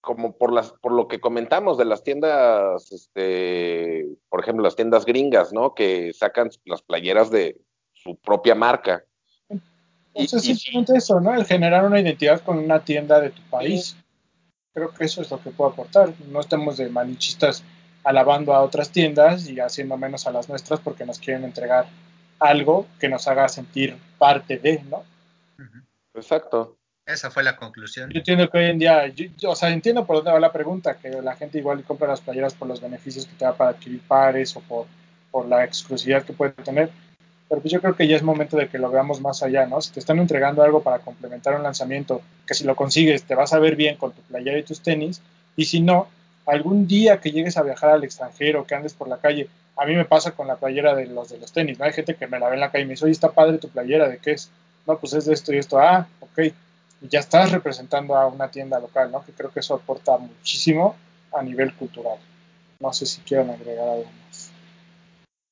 S5: como por las, por lo que comentamos de las tiendas, este, por ejemplo, las tiendas gringas, ¿no? Que sacan las playeras de su propia marca.
S2: Entonces,
S5: y-
S2: simplemente eso, ¿no? El generar una identidad con una tienda de tu país. Creo que eso es lo que puedo aportar. No estemos de malichistas alabando a otras tiendas y haciendo menos a las nuestras porque nos quieren entregar algo que nos haga sentir parte de, ¿no?
S5: Exacto.
S3: Esa fue la conclusión.
S2: Yo entiendo que hoy en día, yo- o sea, entiendo por dónde va la pregunta, que la gente igual compra las playeras por los beneficios que te da para adquirir pares o por, por la exclusividad que puede tener. Pero pues yo creo que ya es momento de que lo veamos más allá, ¿no? Si te están entregando algo para complementar un lanzamiento, que si lo consigues te vas a ver bien con tu playera y tus tenis, y si no, algún día que llegues a viajar al extranjero, que andes por la calle, a mí me pasa con la playera de los de los tenis, ¿no? Hay gente que me la ve en la calle y me dice, oye, está padre tu playera, ¿de qué es? No, pues es de esto y esto, ah, ok. Y ya estás representando a una tienda local, ¿no? Que creo que eso aporta muchísimo a nivel cultural. No sé si quieren agregar algo más.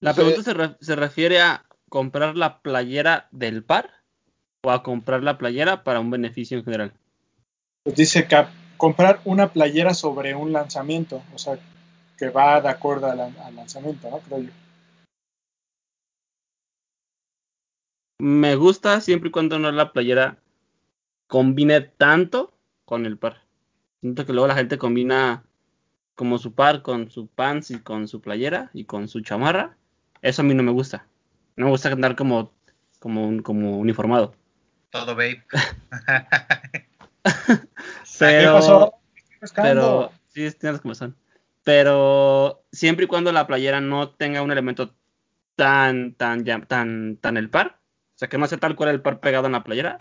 S4: La
S5: Sí.
S4: pregunta se, re- se refiere a comprar la playera del par o a comprar la playera para un beneficio en general.
S2: Pues dice que comprar una playera sobre un lanzamiento, o sea, que va de acuerdo al, al lanzamiento, ¿no? Creo yo.
S4: Me gusta siempre y cuando no la playera combine tanto con el par. Siento que luego la gente combina como su par con su pants y con su playera y con su chamarra. Eso a mí no me gusta. No me gusta andar como, como, un- como uniformado.
S3: Todo babe. <laughs>
S4: Pero,
S2: ¿Qué pasó? Estoy pescando.
S4: pero sí, tienes como son. Pero siempre y cuando la playera no tenga un elemento tan, tan, ya- tan, tan el par, o sea, que no sea tal cual el par pegado en la playera,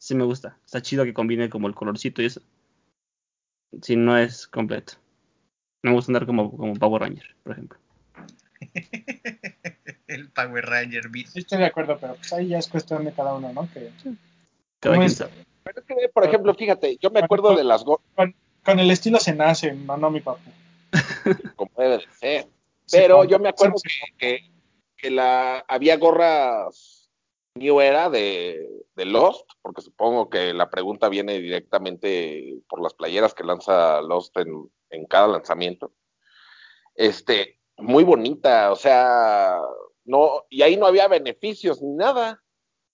S4: sí me gusta. Está chido que combine como el colorcito y eso. Si no es completo. No me gusta andar como, como Power Ranger, por ejemplo. <laughs>
S3: El Power Ranger beat.
S2: Sí, estoy de acuerdo, pero pues ahí ya es cuestión de cada uno, ¿no? Que,
S4: Cada
S2: ¿Cómo
S4: quien sabe.
S5: Pero es que, por ejemplo, fíjate, yo me acuerdo de las gorras,
S2: Con, con el estilo se nace, no, no, mi papá. <laughs>
S5: como debe de ser. Pero yo me acuerdo
S2: sí,
S5: que, que, que la, había gorras New Era de, de Lost, porque supongo que la pregunta viene directamente por las playeras que lanza Lost en, en cada lanzamiento. Este, muy bonita, o sea, no, y ahí no había beneficios ni nada.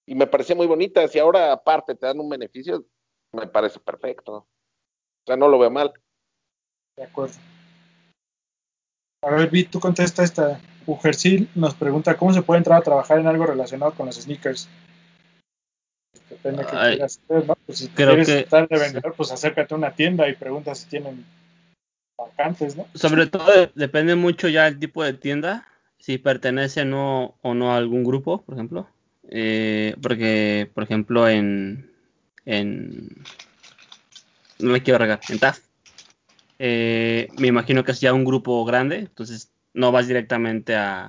S5: Y me parecía muy bonita. Si ahora aparte te dan un beneficio, me parece perfecto. O sea, no lo veo mal.
S2: De acuerdo. A ver, Vi, tú contesta esta. Ujersil nos pregunta cómo se puede entrar a trabajar en algo relacionado con los sneakers. Depende de qué
S4: Ay,
S2: quieras hacer, ¿no? Pues si
S4: creo
S2: quieres
S4: que-
S2: estar de vendedor, pues acércate a una tienda y pregunta si tienen vacantes, ¿no?
S4: Sobre todo de- depende mucho ya el tipo de tienda, si pertenece no, o no a algún grupo, por ejemplo. Eh, porque, por ejemplo, en, en no me quiero regar, en TAF, eh, me imagino que es ya un grupo grande, entonces no vas directamente a,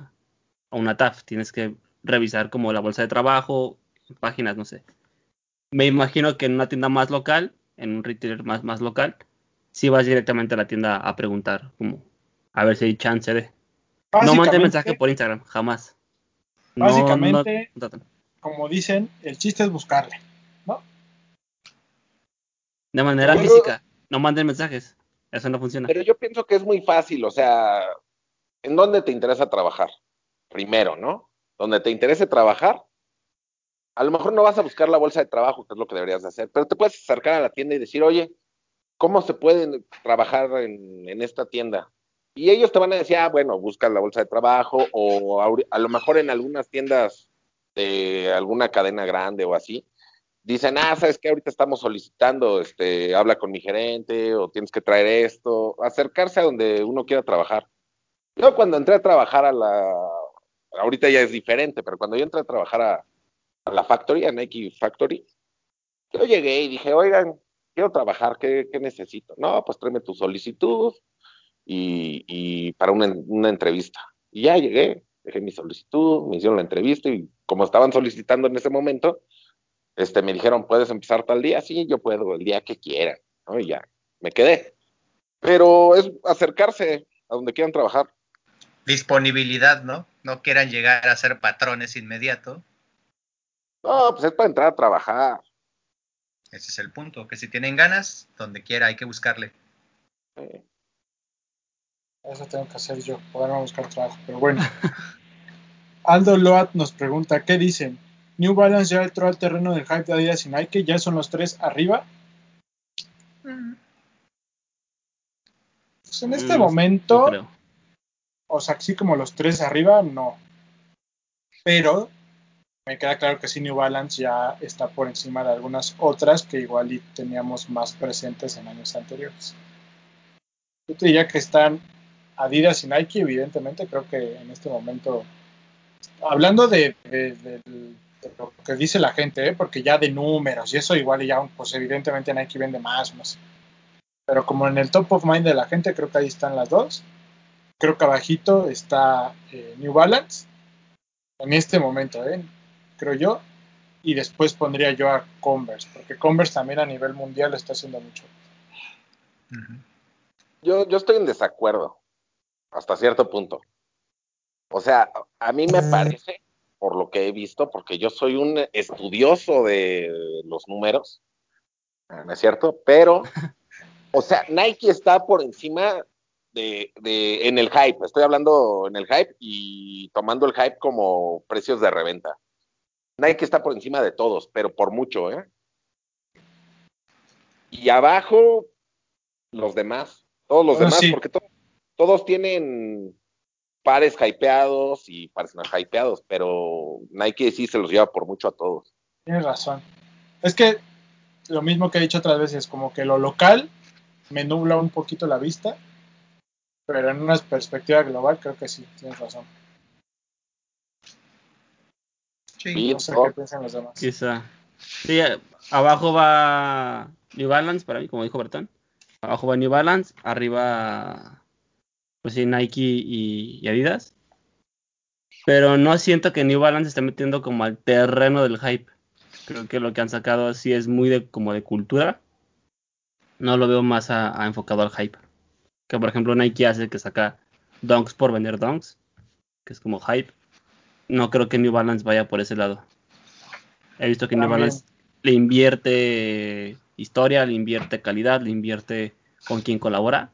S4: a una TAF, tienes que revisar como la bolsa de trabajo, páginas, no sé. Me imagino que en una tienda más local, en un retailer más, más local, si vas directamente a la tienda a preguntar, como a ver si hay chance de. No manden
S2: Básicamente,
S4: mensaje por Instagram, jamás. No,
S2: Básicamente-
S4: no
S2: como dicen, el chiste es buscarle, ¿no?
S4: de manera
S5: Pero-
S4: física, no manden mensajes. Eso no funciona.
S5: Pero yo pienso que es muy fácil, o sea, ¿en dónde te interesa trabajar? Primero, ¿no? Donde te interese trabajar, a lo mejor no vas a buscar la bolsa de trabajo, que es lo que deberías de hacer, pero te puedes acercar a la tienda y decir, oye, ¿cómo se puede trabajar en, esta tienda? Y ellos te van a decir, ah, bueno, busca la bolsa de trabajo, o ahori- a lo mejor en algunas tiendas de alguna cadena grande o así, dicen, ah, sabes que ahorita estamos solicitando, este, habla con mi gerente o tienes que traer esto, acercarse a donde uno quiera trabajar. Yo cuando entré a trabajar a la, ahorita ya es diferente, pero cuando yo entré a trabajar a, la Factory, a Nike Factory, yo llegué y dije, oigan, quiero trabajar, ¿qué, qué necesito? No, pues tráeme tu solicitud y, y para una, una entrevista. Y ya llegué, dejé mi solicitud, me hicieron la entrevista y como estaban solicitando en ese momento, este, me dijeron, ¿puedes empezar tal día? Sí, yo puedo, el día que quieran, ¿no? Y ya, me quedé. Pero es acercarse a donde quieran trabajar.
S3: Disponibilidad, ¿no? No quieran llegar a ser patrones inmediato.
S5: No, pues es para entrar a trabajar.
S3: Ese es el punto, que si tienen ganas, donde quiera hay que buscarle.
S5: Eh,
S2: Eso tengo que hacer yo, poderme buscar trabajo. Pero bueno. <laughs> Aldo Loat nos pregunta, ¿qué dicen? New Balance ya entró al terreno del hype de Adidas y Nike, ya son los tres arriba. Pues en este
S4: Mm,
S2: momento,
S4: no creo.
S2: O sea, así como los tres arriba, no. Pero me queda claro que sí, New Balance ya está por encima de algunas otras que igual teníamos más presentes en años anteriores. Yo te diría que están Adidas y Nike, evidentemente, creo que en este momento, hablando de, lo que dice la gente, ¿eh? porque ya de números y eso igual ya, pues evidentemente Nike vende más, no sé. Pero como en el top of mind de la gente, creo que ahí están las dos. Creo que abajito está eh, New Balance, en este momento, ¿eh? creo yo. Y después pondría yo a Converse, porque Converse también a nivel mundial está haciendo mucho.
S5: Yo, yo estoy en desacuerdo, hasta cierto punto. O sea, a mí me parece, por lo que he visto, porque yo soy un estudioso de los números, ¿no es cierto? Pero, <laughs> o sea, Nike está por encima de, de, en el hype, estoy hablando en el hype y tomando el hype como precios de reventa. Nike está por encima de todos, pero por mucho, ¿eh? Y abajo, los demás, todos los
S2: Bueno,
S5: demás,
S2: sí.
S5: porque to- todos tienen pares hypeados y pares no hypeados, pero Nike sí se los lleva por mucho a todos.
S2: Tienes razón. Es que lo mismo que he dicho otras veces, como que lo local me nubla un poquito la vista, pero en una perspectiva global creo que sí, tienes razón.
S3: Sí.
S2: No sé qué piensan los demás.
S4: Quizá. Sí, eh, abajo va New Balance para mí, como dijo Bertón. Abajo va New Balance, arriba pues sí, Nike y, y Adidas. Pero no siento que New Balance esté metiendo como al terreno del hype. Creo que lo que han sacado sí es muy de como de cultura. No lo veo más a, a enfocado al hype. Que por ejemplo Nike hace que saca donks por vender donks, que es como hype. No creo que New Balance vaya por ese lado. He visto que New. Balance le invierte historia, le invierte calidad, le invierte con quien colabora.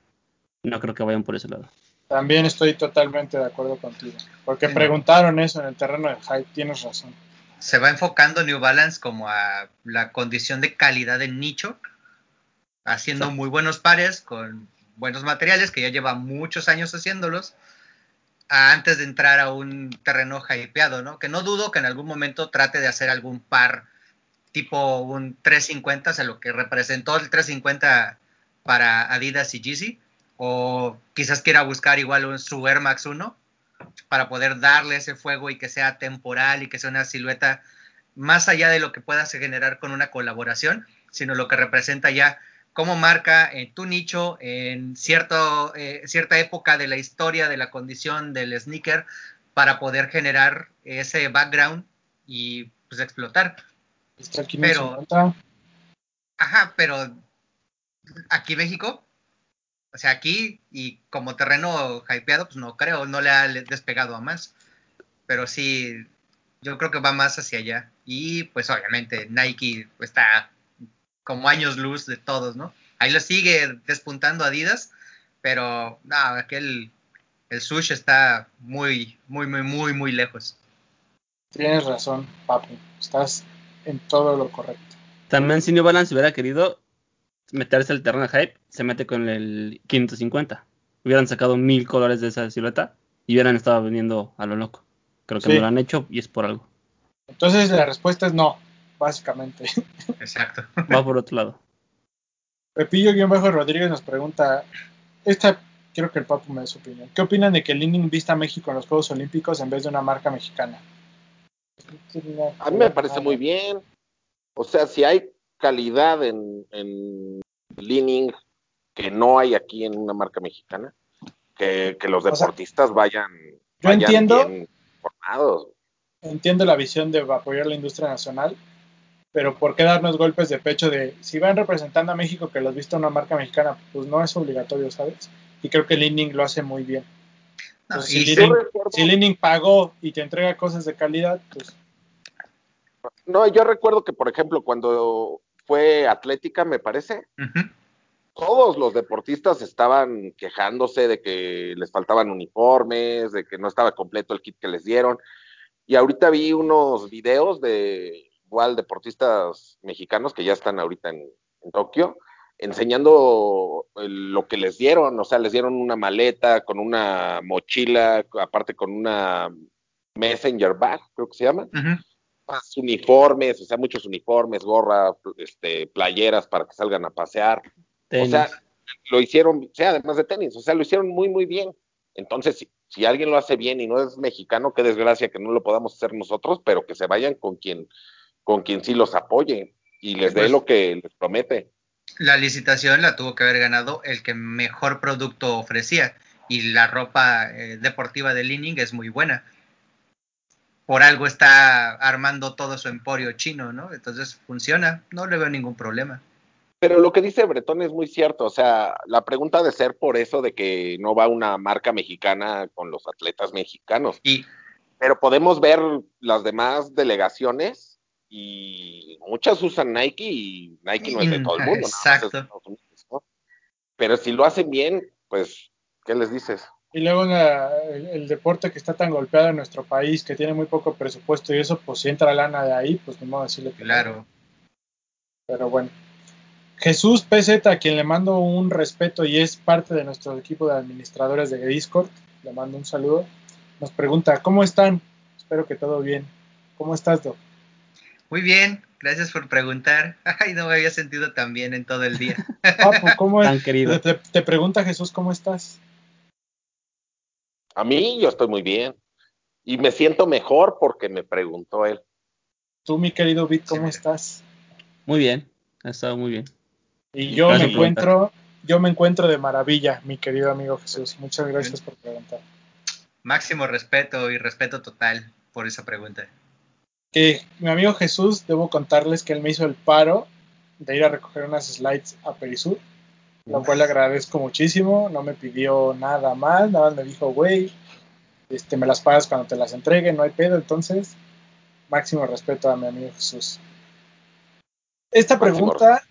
S4: No creo que vayan por ese lado.
S2: También estoy totalmente de acuerdo contigo. Porque
S3: Sí.
S2: preguntaron eso en el terreno del hype, tienes razón.
S3: Se va enfocando New Balance como a la condición de calidad del nicho, haciendo muy buenos pares con buenos materiales, que ya lleva muchos años haciéndolos, antes de entrar a un terreno hypeado, ¿no? Que no dudo que en algún momento trate de hacer algún par tipo un 350, o sea, lo que representó el 350 para Adidas y Yeezy, o quizás quiera buscar igual un, su Max 1 para poder darle ese fuego y que sea temporal y que sea una silueta más allá de lo que puedas generar con una colaboración, sino lo que representa ya como marca en tu nicho, en cierto, eh, cierta época de la historia, de la condición del sneaker, para poder generar ese background y pues explotar.
S2: Está el
S3: Pero-
S2: 550.
S3: Ajá, pero aquí México, o sea, aquí y como terreno hypeado, pues no creo, no le ha despegado a más. Pero sí, yo creo que va más hacia allá. Y pues obviamente Nike está como años luz de todos, ¿no? Ahí lo sigue despuntando Adidas, pero no, aquel, el sush está muy, muy, muy, muy, muy lejos.
S2: Tienes razón, papu. Estás en todo lo correcto.
S4: También si New Balance hubiera querido meterse al terreno de hype, se mete con el 550. Hubieran sacado mil colores de esa silueta y hubieran estado vendiendo a lo loco. Creo que
S2: Sí.
S4: no lo han hecho y es por algo.
S2: Entonces la respuesta es no, básicamente.
S3: Exacto.
S4: Va por otro lado.
S2: Pepillo-Rodríguez nos pregunta, esta quiero que el papu me dé su opinión. ¿Qué opinan de que Leaning vista a México en los Juegos Olímpicos en vez de una marca mexicana?
S5: A mí me parece muy bien. O sea, si hay calidad en, en Leaning que no hay aquí en una marca mexicana, que, que los
S2: O sea,
S5: deportistas vayan,
S2: yo
S5: vayan
S2: entiendo-
S5: bien formados.
S2: Entiendo la visión de apoyar la industria nacional, pero ¿por qué darnos golpes de pecho de si van representando a México que los vista una marca mexicana? Pues no es obligatorio, ¿sabes? Y creo que Leaning lo hace muy bien.
S3: No,
S2: Pues si
S5: recuerdo-
S2: Leaning pagó y te entrega cosas de calidad, pues
S5: no, yo recuerdo que, por ejemplo, cuando fue Atlética, me parece, todos los deportistas estaban quejándose de que les faltaban uniformes, de que no estaba completo el kit que les dieron. Y ahorita vi unos videos de igual deportistas mexicanos que ya están ahorita en, en Tokio, enseñando el- lo que les dieron. O sea, les dieron una maleta con una mochila, aparte con una messenger bag, creo que se llama más uniformes, o sea, muchos uniformes, gorra, este, playeras para que salgan a pasear.
S4: Tenis.
S5: O sea, lo hicieron, o sea, además de tenis, o sea, lo hicieron muy, muy bien. Entonces, si, si alguien lo hace bien y no es mexicano, qué desgracia que no lo podamos hacer nosotros, pero que se vayan con quien, con quien sí los apoye y les dé
S3: Pues-
S5: lo que les promete.
S3: La licitación la tuvo que haber ganado el que mejor producto ofrecía y la ropa eh, deportiva de Leaning es muy buena. Por algo está armando todo su emporio chino, ¿no? Entonces funciona, no le veo ningún problema.
S5: Pero lo que dice Bretón es muy cierto, o sea, la pregunta de ser por eso de que no va una marca mexicana con los atletas mexicanos.
S3: Y
S5: pero podemos ver las demás delegaciones y muchas usan Nike y Nike no es de todo el mundo. nada más es de
S3: Exacto.
S5: Estados Unidos, ¿no? Pero si lo hacen bien, pues, ¿qué les dices?
S2: Y luego una- el, el deporte que está tan golpeado en nuestro país, que tiene muy poco presupuesto y eso, pues si entra lana de ahí, pues no modo decirle que
S3: claro,
S2: Pero bueno. Jesús PZ, a quien le mando un respeto y es parte de nuestro equipo de administradores de Discord, le mando un saludo, nos pregunta, ¿cómo están? Espero que todo bien. ¿Cómo estás, Doc?
S3: Muy bien, gracias por preguntar. <laughs> Ay, no me había sentido tan bien en todo el día.
S2: Papu, <laughs> ¿cómo
S4: Tan
S2: es?
S4: querido.
S2: Te, te pregunta Jesús, ¿cómo estás?
S5: A mí yo estoy muy bien y me siento mejor porque me preguntó él.
S2: Tú, mi querido Vic, ¿cómo estás?
S4: Muy bien. Ha estado muy bien.
S2: Y yo
S4: Gracias
S2: me
S4: preguntar.
S2: encuentro, yo me encuentro de maravilla, mi querido amigo Jesús. Muchas gracias por preguntar.
S3: Máximo respeto y respeto total por esa pregunta.
S2: Que mi amigo Jesús, debo contarles que él me hizo el paro de ir a recoger unas slides a Perisur, lo cual le agradezco muchísimo, no me pidió nada más, nada más me dijo, güey, este, me las pagas cuando te las entregue, no hay pedo, entonces, máximo respeto a mi amigo Jesús. Esta pregunta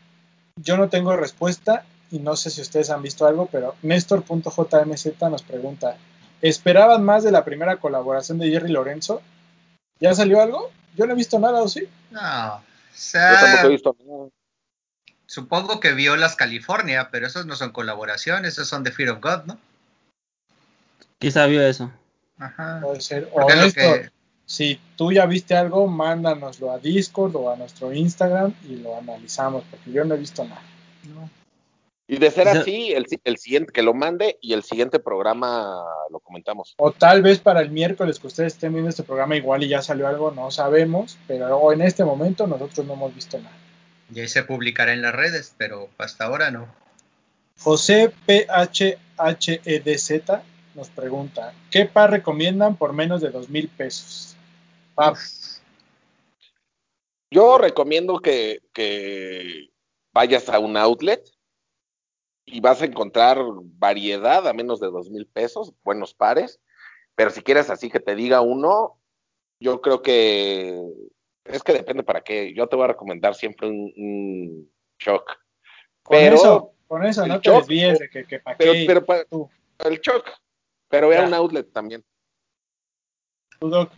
S2: yo no tengo respuesta y no sé si ustedes han visto algo, pero Néstor.jmz nos pregunta, ¿esperaban más de la primera colaboración de Jerry Lorenzo? ¿Ya salió algo? Yo no he visto nada, ¿o sí?
S3: No, o
S5: Yo tampoco he visto nada.
S3: supongo que vio las California, pero esos no son colaboraciones, esos son de Fear of God, ¿no?
S4: Quizá vio eso.
S3: Ajá.
S2: Puede ser. O
S3: que-
S2: si tú ya viste algo, mándanoslo a Discord o a nuestro Instagram y lo analizamos, porque yo no he visto nada.
S3: no.
S5: Y de ser así, el, el siguiente, que lo mande y el siguiente programa lo comentamos.
S2: O tal vez para el miércoles que ustedes estén viendo este programa, igual y ya salió algo, no sabemos, pero en este momento nosotros no hemos visto nada.
S3: Y ahí se publicará en las redes, pero hasta ahora no.
S2: José PHHEDZ nos pregunta, ¿qué par recomiendan por menos de dos mil pesos?
S5: Yo recomiendo que, que vayas a un outlet y vas a encontrar variedad a menos de dos mil pesos, buenos pares. Pero si quieres así que te diga uno, yo creo que es que depende para qué. Yo te voy a recomendar siempre un, un shock.
S2: con
S5: Pero,
S2: eso, con eso no te
S5: Choc,
S2: desvíes de que, que
S5: pero,
S2: qué,
S5: pero pa-
S2: tú,
S5: el shock. Pero ve a
S2: Ya.
S5: un outlet también.
S2: tú, Doc.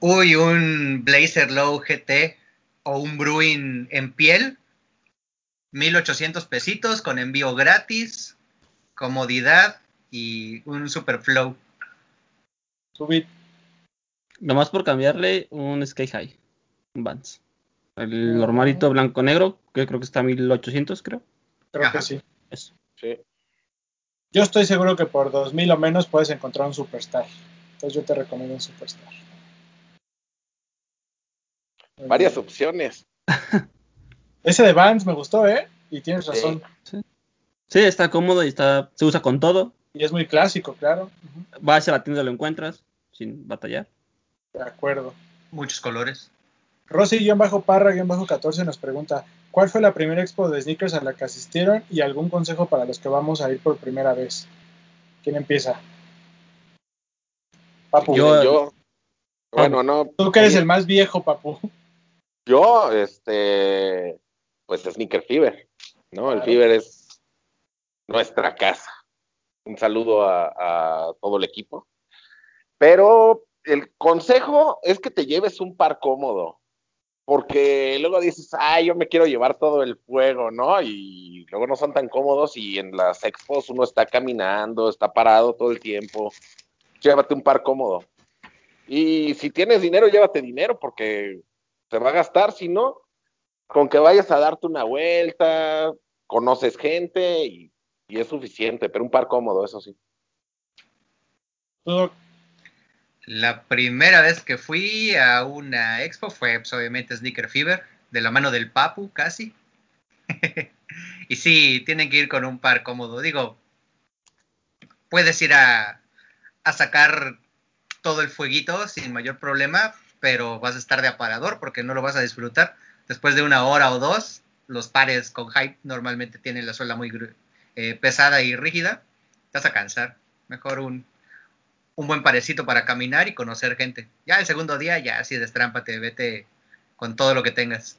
S3: Uy, un Blazer Low GT o un Bruin en piel, 1800 pesitos con envío gratis, comodidad y un super flow.
S2: Bit.
S4: Nomás por cambiarle un Sky High. Un Vans. El normalito blanco-negro, que creo que está a 1800, creo.
S2: Creo
S3: Ajá.
S2: que sí.
S4: Eso.
S5: Sí.
S2: Yo estoy seguro que por 2000 o menos puedes encontrar un Superstar. Entonces yo te recomiendo un Superstar.
S5: Varias opciones. <laughs>
S2: Ese de Vans me gustó, ¿eh? Y tienes razón.
S4: Sí, está cómodo y está, se usa con todo.
S2: Y es muy clásico, claro.
S4: Vas a la tienda y lo encuentras sin batallar.
S2: De acuerdo.
S3: Muchos colores.
S2: Rosy-Parra-14 nos pregunta, ¿cuál fue la primera expo de sneakers a la que asistieron y algún consejo para los que vamos a ir por primera vez? ¿Quién empieza? Papu,
S4: Yo-
S5: Yo, bueno, no.
S2: tú que eres el más viejo, Papu.
S5: Yo, este, pues Sneaker Fever, ¿no? El. Fever es nuestra casa. Un saludo a, a todo el equipo. Pero el consejo es que te lleves un par cómodo, porque luego dices, ay, yo me quiero llevar todo el fuego, ¿no? Y luego no son tan cómodos y en las expos uno está caminando, está parado todo el tiempo. Llévate un par cómodo. Y si tienes dinero, llévate dinero, porque te va a gastar, si no, con que vayas a darte una vuelta, conoces gente y, y es suficiente, pero un par cómodo, eso sí.
S3: La primera vez que fui a una expo fue pues, obviamente Sneaker Fever, de la mano del Papu casi. <laughs> y sí, tienen que ir con un par cómodo. Digo, puedes ir a, a sacar todo el fueguito sin mayor problema, pero vas a estar de aparador porque no lo vas a disfrutar. Después de una hora o dos, los pares con hype normalmente tienen la suela muy eh, pesada y rígida. Te vas a cansar. Mejor un, un buen parecito para caminar y conocer gente. Ya el segundo día, ya así destrámpate, vete con todo lo que tengas.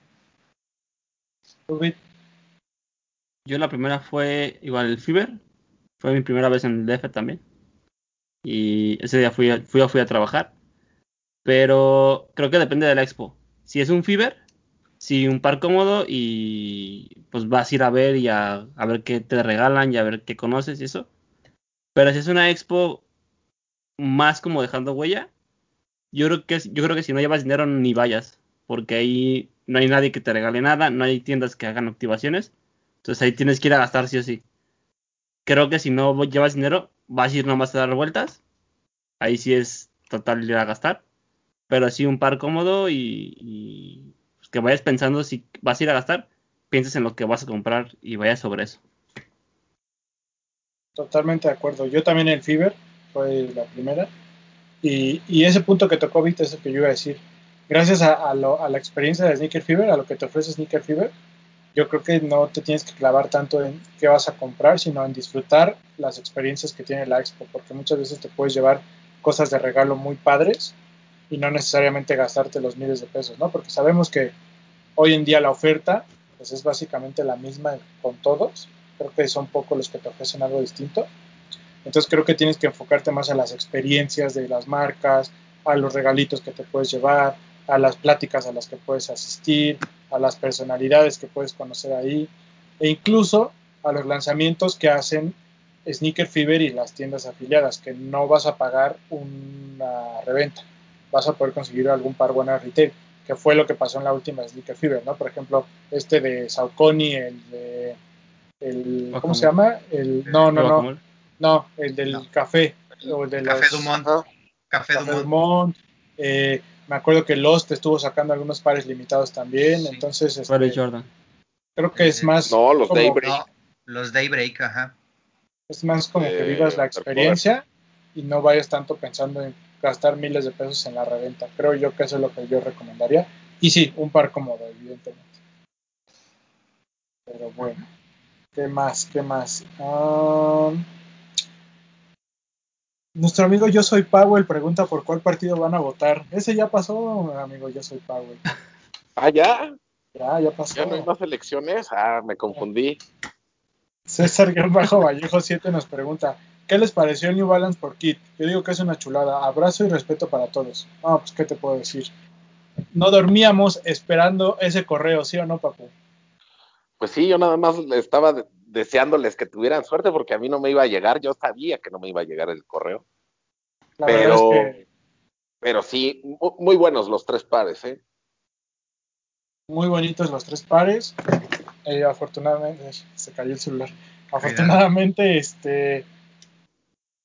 S2: Bit.
S4: Yo la primera fue igual el Fever. Fue mi primera vez en el DF también. Y ese día fui a, fui a, fui a trabajar. Pero creo que depende de la expo. Si es un Fever, si un par cómodo y pues vas a ir a ver y a, a ver qué te regalan y a ver qué conoces y eso. Pero si es una expo más como dejando huella, yo creo que yo creo que si no llevas dinero ni vayas, porque ahí no hay nadie que te regale nada, no hay tiendas que hagan activaciones, entonces ahí tienes que ir a gastar sí o sí. Creo que si no llevas dinero, vas a ir nomás a dar vueltas, ahí sí es total ir a gastar, pero sí un par cómodo y que vayas pensando si vas a ir a gastar, pienses en lo que vas a comprar y vayas sobre eso.
S2: Totalmente de acuerdo. Yo también el Fever fue la primera. Y, y ese punto que tocó Vita es el que yo iba a decir. gracias a la experiencia de Sneaker Fever, a lo que te ofrece Sneaker Fever, yo creo que no te tienes que clavar tanto en qué vas a comprar, sino en disfrutar las experiencias que tiene la expo, porque muchas veces te puedes llevar cosas de regalo muy padres y no necesariamente gastarte los miles de pesos, ¿no? Porque sabemos que hoy en día la oferta pues es básicamente la misma con todos, creo que son pocos los que te ofrecen algo distinto. Entonces creo que tienes que enfocarte más a las experiencias de las marcas, a los regalitos que te puedes llevar, a las pláticas a las que puedes asistir, a las personalidades que puedes conocer ahí, e incluso a los lanzamientos que hacen Sneaker Fever y las tiendas afiliadas, que no vas a pagar una reventa, vas a poder conseguir algún par bueno de retail, que fue lo que pasó en la última Sneaker Fever, ¿no? Por ejemplo, este de Saucony, el de... El, ¿Cómo se llama? El, no, no, no. No, el del
S3: No.
S2: café. O el de
S3: Café
S2: los-
S3: Dumont. Café
S2: Café
S3: Dumont.
S2: Dumont. Eh, me acuerdo que Lost estuvo sacando algunos pares limitados también.
S3: Sí.
S2: Entonces, este,
S4: Jordan.
S2: creo que es
S3: Eh,
S2: más.
S5: No, los
S2: como,
S5: Daybreak.
S3: No, los Daybreak, ajá.
S2: Es más como que
S5: Eh,
S2: vivas la
S5: Performance.
S2: experiencia y no vayas tanto pensando en gastar miles de pesos en la reventa. Creo yo que eso es lo que yo recomendaría. Y sí, un par cómodo, evidentemente. Pero bueno, ¿qué más? ¿Qué más? Um, nuestro amigo Yo Soy Powell pregunta por cuál partido van a votar. Ese ya pasó, amigo Yo Soy Powell. <laughs>
S5: Ah, ya.
S2: Ya, ya pasó.
S5: Ya no hay más elecciones. Ah, me confundí.
S2: César Bajo Vallejo 7 nos pregunta, ¿qué les pareció el New Balance por Kit? Yo digo que es una chulada. Abrazo y respeto para todos. Ah, pues, ¿qué te puedo decir? No dormíamos esperando ese correo, ¿sí o no, papu?
S5: Pues sí, yo nada más estaba de- deseándoles que tuvieran suerte porque a mí no me iba a llegar. Yo sabía que no me iba a llegar el correo.
S2: La
S5: pero,
S2: verdad es que
S5: pero sí, mu- muy buenos los tres pares, ¿eh?
S2: muy bonitos los tres pares. Eh, afortunadamente, se cayó el celular. Afortunadamente, este,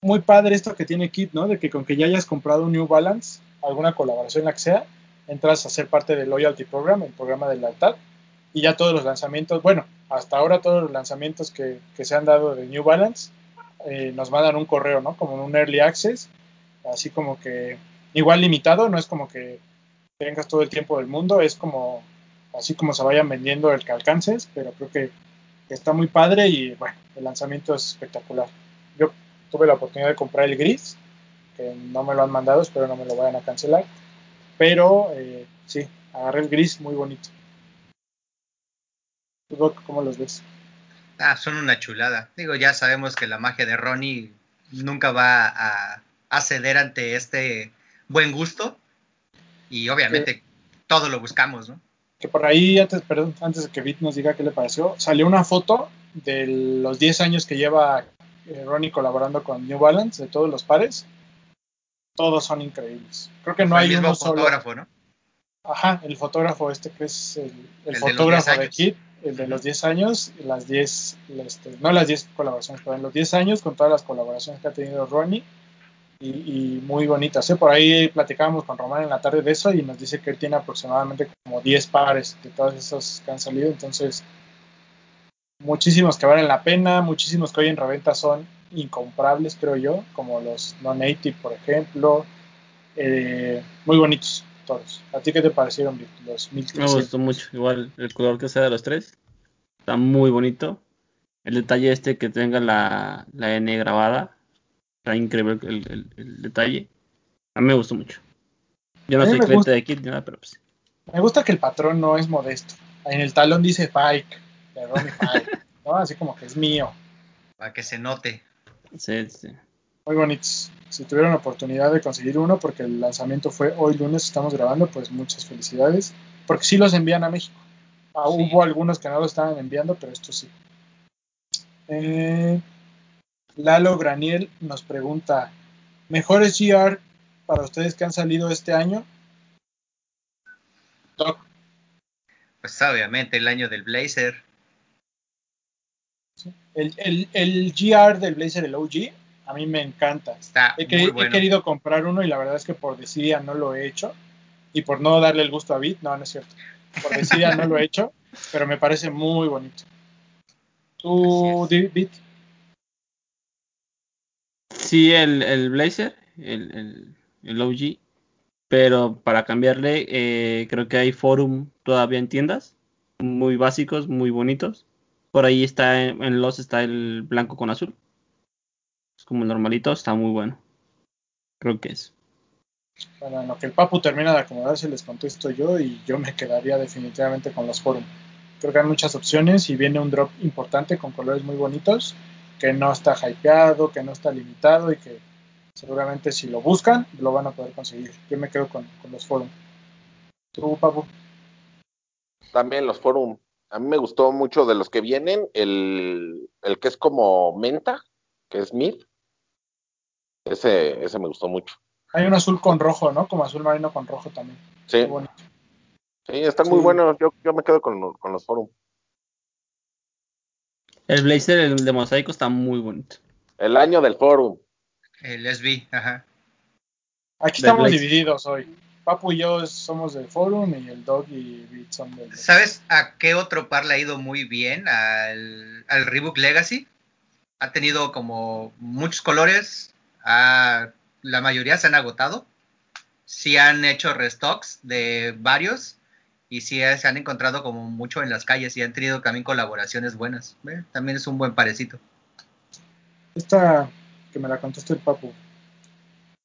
S2: muy padre esto que tiene Kit, ¿no? De que con que ya hayas comprado un New Balance, alguna colaboración la que sea, entras a ser parte del Loyalty Program, el programa de lealtad, y ya todos los lanzamientos, bueno, hasta ahora todos los lanzamientos que, se han dado de New Balance eh, nos mandan un correo, ¿no? Como un Early Access, así como que igual limitado, no es como que tengas todo el tiempo del mundo, es como así como se vayan vendiendo el que alcances, pero creo que está muy padre y bueno, el lanzamiento es espectacular. Yo tuve la oportunidad de comprar el gris, que no me lo han mandado, espero no me lo vayan a cancelar, pero eh, sí, agarré el gris muy bonito. ¿Tú, Doc, cómo los ves?
S3: Ah, son una chulada. Digo, ya sabemos que la magia de Ronnie nunca va a, a ceder ante este buen gusto. Y obviamente todo lo buscamos, ¿no?
S2: Que por ahí, antes, perdón, antes de que Bit nos diga qué le pareció, salió una foto de los 10 años que lleva eh, Ronnie colaborando con New Balance, de todos los pares. Todos son increíbles. Creo que no
S3: Fue
S2: hay
S3: el mismo
S2: uno solo.
S3: fotógrafo, ¿no?
S2: Ajá, el fotógrafo este que es el, el
S3: El de
S2: fotógrafo
S3: 10
S2: de
S3: años.
S2: Kid, el de los 10 años, las 10, este, no las 10 colaboraciones, pero en los 10 años con todas las colaboraciones que ha tenido Ronnie y, y muy bonitas. ¿eh? Por ahí platicábamos con Román en la tarde de eso y nos dice que él tiene aproximadamente como 10 pares de todos esos que han salido, entonces muchísimos que valen la pena, muchísimos que hoy en reventa son incomprables, creo yo, como los non-native, por ejemplo. Eh, muy bonitos todos. ¿A ti qué te parecieron los
S4: Me
S2: 1300?
S4: gustó mucho. Igual el color que sea de los tres. Está muy bonito. El detalle este que tenga la, la N grabada. Está increíble el, el- el detalle. A mí me gustó mucho. Yo no soy
S2: me
S4: cliente
S2: gusta.
S4: de Kit ni nada, pero pues.
S2: Me gusta que el patrón no es modesto. En el talón dice Pike, de Ronnie Pike, ¿no? Así como que es mío.
S3: Para que se note.
S4: Sí, sí.
S2: Muy bonitos. Si tuvieron oportunidad de conseguir uno, porque el lanzamiento fue hoy lunes, estamos grabando, pues muchas felicidades. Porque sí los envían a México. Ah,
S3: Sí.
S2: Hubo algunos que no lo estaban enviando, pero estos sí. Eh, Lalo Graniel nos pregunta, ¿mejores GR para ustedes que han salido este año? Doc,
S3: Pues obviamente el año del Blazer.
S2: El, el, el GR del Blazer, el OG, a mí me encanta.
S3: Está
S2: He, querido comprar uno y la verdad es que por desidia no lo he hecho. Y por no darle el gusto a Bit, no, no es cierto. Por desidia no lo he hecho, <laughs> pero me parece muy bonito. ¿Tú, Bit?
S4: Sí, el, el Blazer, el, el, el OG, Pero para cambiarle, eh, creo que hay forum todavía en tiendas. Muy básicos, muy bonitos. Por ahí está, en, en los está el blanco con azul. Es como el normalito, está muy bueno. Creo que es.
S2: Bueno, en lo que el Papu termina de acomodarse, les contesto yo y yo me quedaría definitivamente con los forum. Creo que hay muchas opciones y viene un drop importante con colores muy bonitos, que no está hypeado, que no está limitado y que seguramente si lo buscan lo van a poder conseguir. Yo me quedo con, con los forum. ¿Tú, Papu?
S5: También los forum. A mí me gustó mucho de los que vienen, el, el que es como menta, que es mid. Ese, ese me gustó mucho.
S2: Hay un azul con rojo, ¿no? Como azul marino con rojo también.
S5: Sí,
S2: Muy bonito.
S5: sí están
S2: Sí.
S5: muy buenos. Yo, yo me quedo con, con los forum.
S4: El blazer el de mosaico está muy bonito.
S5: El año del forum.
S3: El SB, ajá.
S2: Aquí estamos
S4: Blaze.
S2: divididos hoy. Papu y yo somos del forum y el Dog y Beat son del...
S3: ¿Sabes a qué otro par le ha ido muy bien? Al, al Reebok Legacy. Ha tenido como muchos colores. la mayoría se han agotado. Sí han hecho restocks de varios. Y sí se han encontrado como mucho en las calles. Y han tenido también colaboraciones buenas. También es un buen parecito.
S2: Esta que me la conteste el Papu.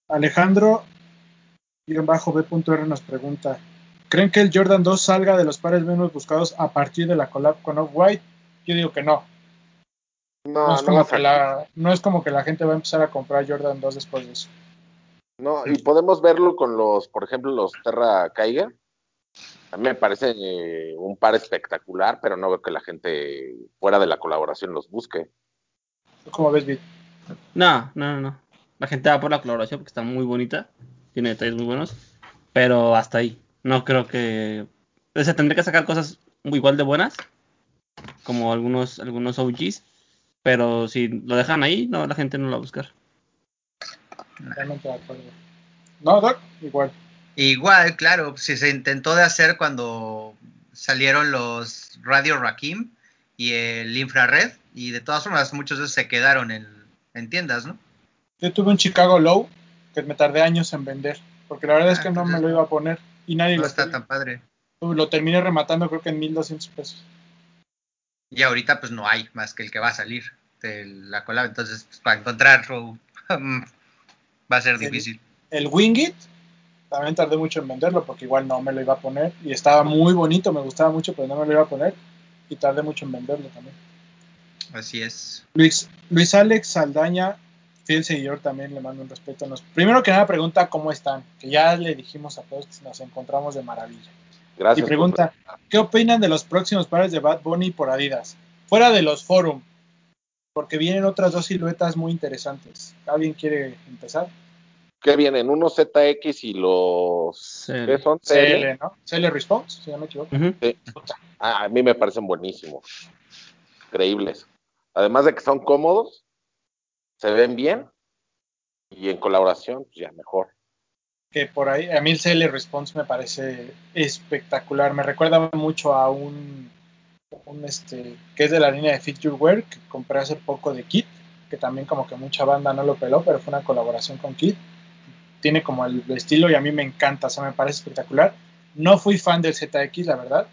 S2: Alejandro B.R nos pregunta ¿Creen que el Jordan 2 salga de los pares menos buscados a partir de la collab con Off-White? Yo digo que no.
S5: No,
S2: No, es
S5: no,
S2: como
S5: a
S2: que la, no es como que la gente va a empezar a comprar Jordan 2 después de eso.
S5: no, y podemos verlo con los, por ejemplo, los Terra Kaiga. A mí me parece eh, un par espectacular, pero no veo que la gente fuera de la colaboración los busque.
S2: ¿Tú cómo ves?
S4: No, no, no, no. La gente va por la colaboración porque está muy bonita. Tiene detalles muy buenos. Pero hasta ahí. No creo que. O sea, tendré que sacar cosas igual de buenas. Como algunos, algunos OGs. Pero si lo dejan ahí, no, la gente no lo va a buscar.
S2: Totalmente de acuerdo. No, Doc, igual.
S3: Igual, claro, si se intentó de hacer cuando salieron los Radio Rakim y el infrared, y de todas formas muchos de esos se quedaron en, en tiendas, ¿no?
S2: Yo tuve un Chicago Low que me tardé años en vender, porque la verdad es
S3: Ah,
S2: que no me lo iba a poner y nadie
S3: No
S2: lo
S3: está
S2: quería.
S3: tan padre.
S2: Lo terminé rematando creo que en 1200 pesos.
S3: Y ahorita pues no hay más que el que va a salir de la collab, entonces pues, para encontrarlo <laughs> va a ser difícil.
S2: El Wingit también tardé mucho en venderlo porque igual no me lo iba a poner y estaba muy bonito, me gustaba mucho, pero no me lo iba a poner y tardé mucho en venderlo también.
S3: Así es.
S2: Luis, Luis Alex Saldaña, fiel seguidor también, le mando un respeto. Nos, primero que nada pregunta cómo están, que ya le dijimos a todos que nos encontramos de maravilla.
S5: Gracias.
S2: y
S5: por-
S2: pregunta, ¿qué opinan de los próximos pares de Bad Bunny por Adidas? Fuera de los forum, porque vienen otras dos siluetas muy interesantes. ¿Alguien quiere empezar?
S5: ¿Qué vienen? Unos ZX y los...
S4: CL.
S5: ¿Qué son? CL.
S2: CL, ¿no? CL Response, si no me equivoco.
S5: Ah, a mí me parecen buenísimos. Increíbles. Además de que son cómodos, se ven bien y en colaboración, pues ya mejor.
S2: Que por ahí, a mí el CL Response me parece espectacular. Me recuerda mucho a un, un este, que es de la línea de Wear, que compré hace poco de Kit, que también como que mucha banda no lo peló, pero fue una colaboración con Kit. Tiene como el estilo y a mí me encanta, o sea, me parece espectacular. No fui fan del ZX, la verdad,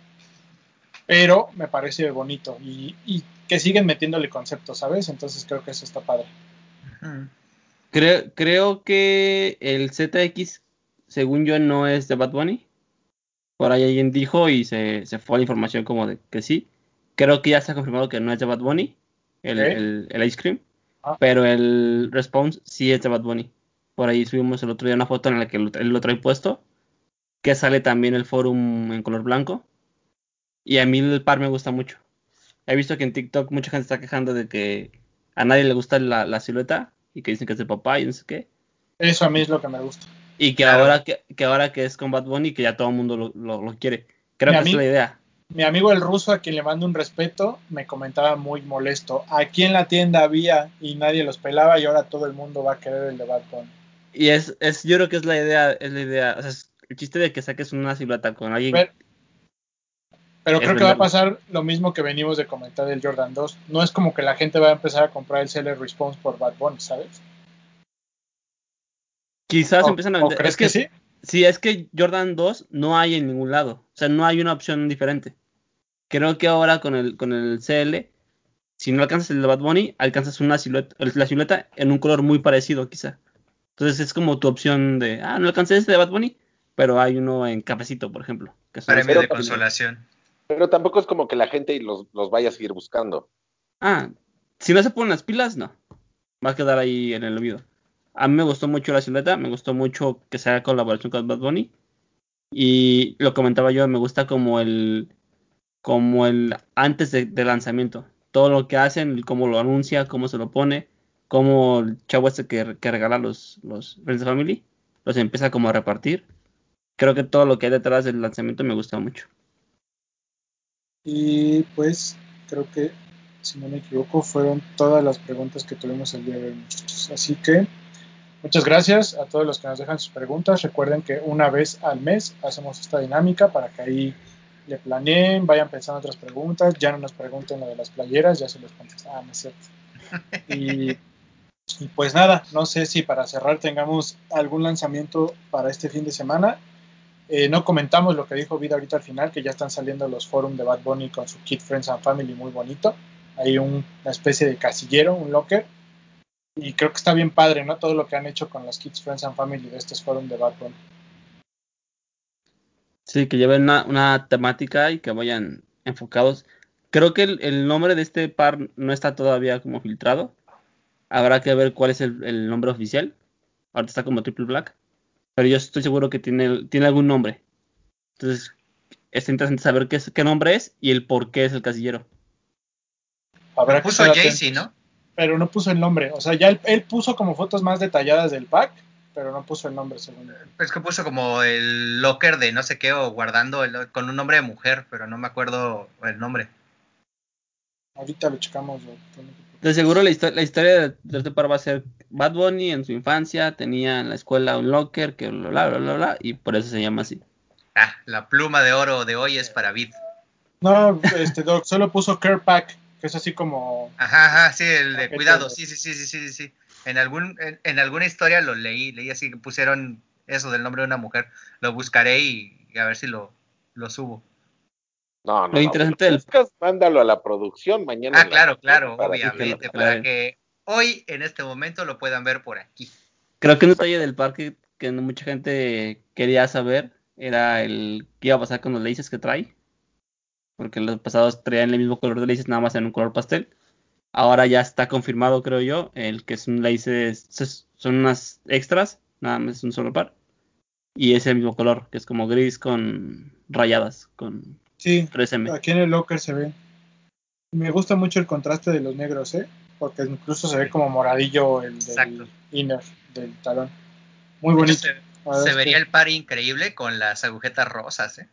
S2: pero me parece bonito y, y que siguen metiéndole conceptos, ¿sabes? Entonces creo que eso está padre.
S4: Creo, creo que el ZX, según yo, no es de Bad Bunny. Por ahí alguien dijo y se, se fue la información como de que sí. Creo que ya se ha confirmado que no es de Bad Bunny, el, el, el Ice Cream.
S2: Ah.
S4: Pero el Response sí es de Bad Bunny. Por ahí subimos el otro día una foto en la que él lo trae puesto. Que sale también el forum en color blanco. Y a mí el par me gusta mucho. He visto que en TikTok mucha gente está quejando de que a nadie le gusta la, la silueta y que dicen que es de papá y no sé qué.
S2: Eso a mí es lo que me gusta.
S4: Y que
S3: Claro.
S4: ahora que, que ahora que es con Bad Bunny, que ya todo el mundo lo, lo- lo quiere. Creo que es la idea.
S2: Mi amigo el ruso, a quien le mando un respeto, me comentaba muy molesto. Aquí en la tienda había y nadie los pelaba y ahora todo el mundo va a querer el de Bad Bunny.
S4: Y es, es, yo creo que es la idea, es la idea. O sea, es el chiste de que saques una silueta con alguien.
S2: Pero, pero creo que va a pasar lo mismo que venimos de comentar del Jordan 2. No es como que la gente va a empezar a comprar el Seller Response por Bad Bunny, ¿sabes?
S4: Quizás
S2: ¿O-
S4: empiezan a vender.
S2: crees
S4: Es que,
S2: que sí?
S4: Sí, es que Jordan 2 no hay en ningún lado. O sea, no hay una opción diferente. Creo que ahora con el, con el CL, si no alcanzas el de Bad Bunny, alcanzas una silueta, la silueta en un color muy parecido, quizá. Entonces es como tu opción de, ah, no alcancé este de Bad Bunny, pero hay uno en cafecito, por ejemplo. Que
S3: Premio de consolación.
S5: Pero tampoco es como que la gente los, los vaya a seguir buscando.
S4: Ah, si no se ponen las pilas, no. Va a quedar ahí en el olvido. A mí me gustó mucho la silueta, me gustó mucho que se haga colaboración con Bad Bunny. Y lo comentaba yo, me gusta como el como el antes de, lanzamiento. Todo lo que hacen, cómo lo anuncia, cómo se lo pone, cómo el chavo este que, que regala los, los Friends Family, los empieza como a repartir. Creo que todo lo que hay detrás del lanzamiento me gusta mucho.
S2: Y pues creo que, si no me equivoco, fueron todas las preguntas que tuvimos el día de hoy, muchachos. Así que muchas gracias a todos los que nos dejan sus preguntas. Recuerden que una vez al mes hacemos esta dinámica para que ahí le planeen, vayan pensando otras preguntas. Ya no nos pregunten lo de las playeras, ya se los contestamos. Ah, no es cierto. <laughs> Y, y pues nada, no sé si para cerrar tengamos algún lanzamiento para este fin de semana. Eh, no comentamos lo que dijo Vida ahorita al final, que ya están saliendo los forums de Bad Bunny con su Kid Friends and Family muy bonito. Hay un- una especie de casillero, un locker. Y creo que está bien padre, ¿no? Todo lo que han hecho con los Kids Friends and Family de estos forums de Bad Bunny.
S4: Sí, que lleven una, temática y que vayan enfocados. Creo que el, el nombre de este par no está todavía como filtrado. Habrá que ver cuál es el, el nombre oficial. Ahorita está como Triple Black. Pero yo estoy seguro que tiene, tiene algún nombre. Entonces, es interesante saber qué, es, qué nombre es y el por qué es el casillero.
S2: Habrá que
S3: puso
S2: atentos.
S3: ¿no?
S2: Pero no puso el nombre. O sea, ya él, él puso como fotos más detalladas del pack, pero no puso el nombre, según yo.
S3: Es que puso como el locker de no sé qué o guardando el- con un nombre de mujer, pero no me acuerdo el nombre.
S2: Ahorita lo checamos.
S4: De seguro la, histo- la historia de este par va a ser Bad Bunny en su infancia, tenía en la escuela un locker, que bla bla bla bla, bla, y por eso se llama así.
S3: Ah, la pluma de oro de hoy es para Vid.
S2: No, este Doc, solo puso Care Pack, que es así como.
S3: Ajá, ajá, sí, el de cuidado, sí, sí, sí, sí, sí, sí, sí. En algún, en, en alguna historia lo leí, leí así que pusieron eso del nombre de una mujer. Lo buscaré y, y a ver si lo, lo subo.
S5: No, no,
S4: Lo
S5: no.
S4: interesante del-
S5: mándalo a la producción mañana.
S3: Ah, claro, claro,
S5: para
S3: obviamente, para que hoy, en este momento, lo puedan ver por aquí.
S4: Creo que un detalle del parque que mucha gente quería saber era el qué iba a pasar con los laces que trae. Porque los pasados traían el mismo color de laces, nada más en un color pastel. Ahora ya está confirmado, creo yo, el que es un laces, es- son unas extras, nada más es un solo par. Y es el mismo color, que es como gris con rayadas, con
S2: Sí,
S4: 3M.
S2: aquí en el locker se ve. Me gusta mucho el contraste de los negros, ¿eh? Porque incluso se ve como moradillo el del inner, del talón. Muy bonito.
S3: se, vería
S2: que
S3: el par increíble con las agujetas rosas, ¿eh?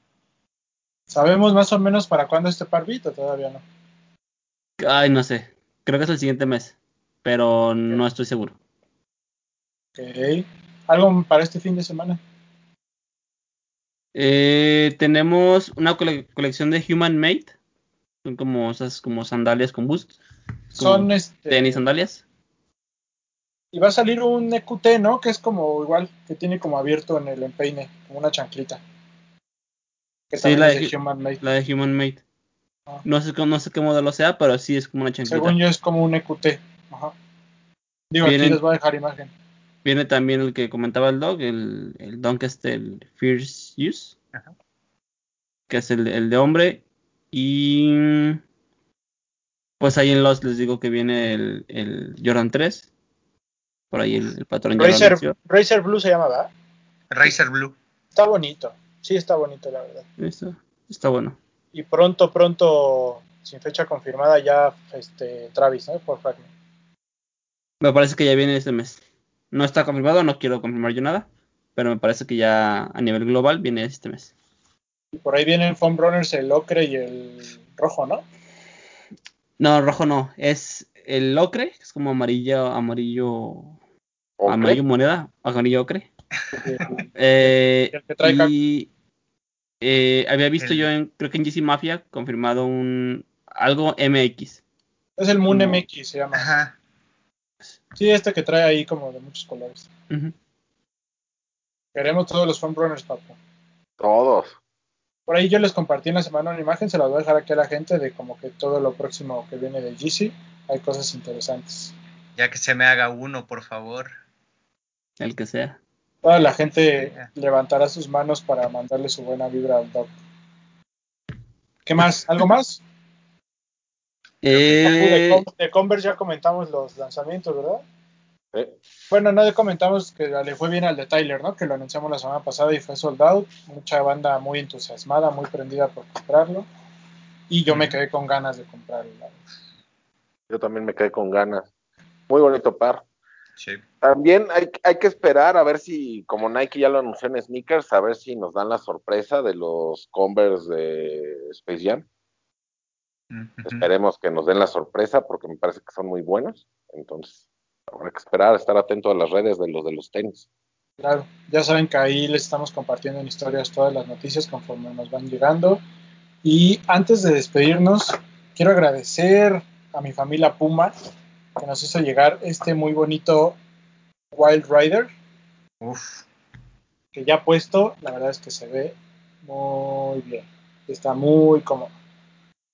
S2: ¿Sabemos más o menos para cuándo este par beat o todavía no?
S4: Ay, no sé. Creo que es el siguiente mes, pero no estoy seguro.
S2: Ok. ¿Algo para este fin de semana?
S4: Eh, tenemos una cole- colección de Human Made. Son como esas como sandalias con boost.
S2: Son este.
S4: Tenis sandalias.
S2: Y va a salir un EQT, ¿no? Que es como igual, que tiene como abierto en el empeine, como una chanclita. Que
S4: Sí, la de
S2: de
S4: Hu-
S2: Human Made.
S4: La de Human Made.
S2: Ah.
S4: No sé, no sé qué modelo sea, pero sí es como una chanclita.
S2: Según yo es como un EQT. Ajá. Digo, aquí les voy a dejar imagen.
S4: Viene también el que comentaba el dog, el, el Dunk este, el Fierce Use.
S3: Ajá.
S4: Que es el, el de hombre. Y pues ahí en los les digo que viene el, el Jordan 3. Por ahí el, el patrón
S2: Racer. Racer Blue se llama, ¿verdad?
S3: Racer Blue.
S2: Está bonito. Sí, está bonito, la verdad.
S4: Está, está bueno.
S2: Y pronto, pronto, sin fecha confirmada, ya este Travis, ¿no? Por Fragment.
S4: Me parece que ya viene este mes. No está confirmado, no quiero confirmar yo nada. Pero me parece que ya a nivel global viene este mes.
S2: Y por ahí vienen Foam Runners, el ocre y el rojo, ¿no?
S4: No, rojo no. Es el ocre, que es como amarillo, amarillo,
S5: ¿Ocre?
S4: amarillo moneda, amarillo ocre. <laughs>
S2: El-
S4: Eh, y eh, había visto yo en, creo que en GC Mafia, confirmado un algo MX.
S2: es el Moon
S4: Como-
S2: MX, se llama.
S3: Ajá.
S2: Sí, este que trae ahí como de muchos colores. Queremos todos los front runners, papu.
S5: Todos.
S2: Por ahí yo les compartí en la semana una imagen, se las voy a dejar aquí a la gente de como que todo lo próximo que viene de GC. Hay cosas interesantes.
S3: Ya que se me haga uno, por favor.
S4: El que sea.
S2: Toda la gente levantará sus manos para mandarle su buena vibra al Doc. ¿Qué más? ¿Algo más?
S4: Eh,
S2: de Converse ya comentamos los lanzamientos, ¿verdad?
S5: ¿Eh?
S2: Bueno, no comentamos que le fue bien al de Tyler, ¿no? Que lo anunciamos la semana pasada y fue sold out. Mucha banda muy entusiasmada, muy prendida por comprarlo. Y yo me quedé con ganas de comprarlo.
S5: Yo también me quedé con ganas. Muy bonito par.
S3: Sí.
S5: También hay, hay que esperar a ver si, como Nike ya lo anunció en sneakers, a ver si nos dan la sorpresa de los Converse de Space Jam. Esperemos que nos den la sorpresa porque me parece que son muy buenos. Entonces, habrá que esperar, estar atento a las redes de los de los tenis.
S2: Claro, ya saben que ahí les estamos compartiendo en historias todas las noticias conforme nos van llegando. Y antes de despedirnos, quiero agradecer a mi familia Puma que nos hizo llegar este muy bonito Wild Rider
S3: Uf.
S2: que ya puesto, la verdad es que se ve muy bien. Está muy cómodo.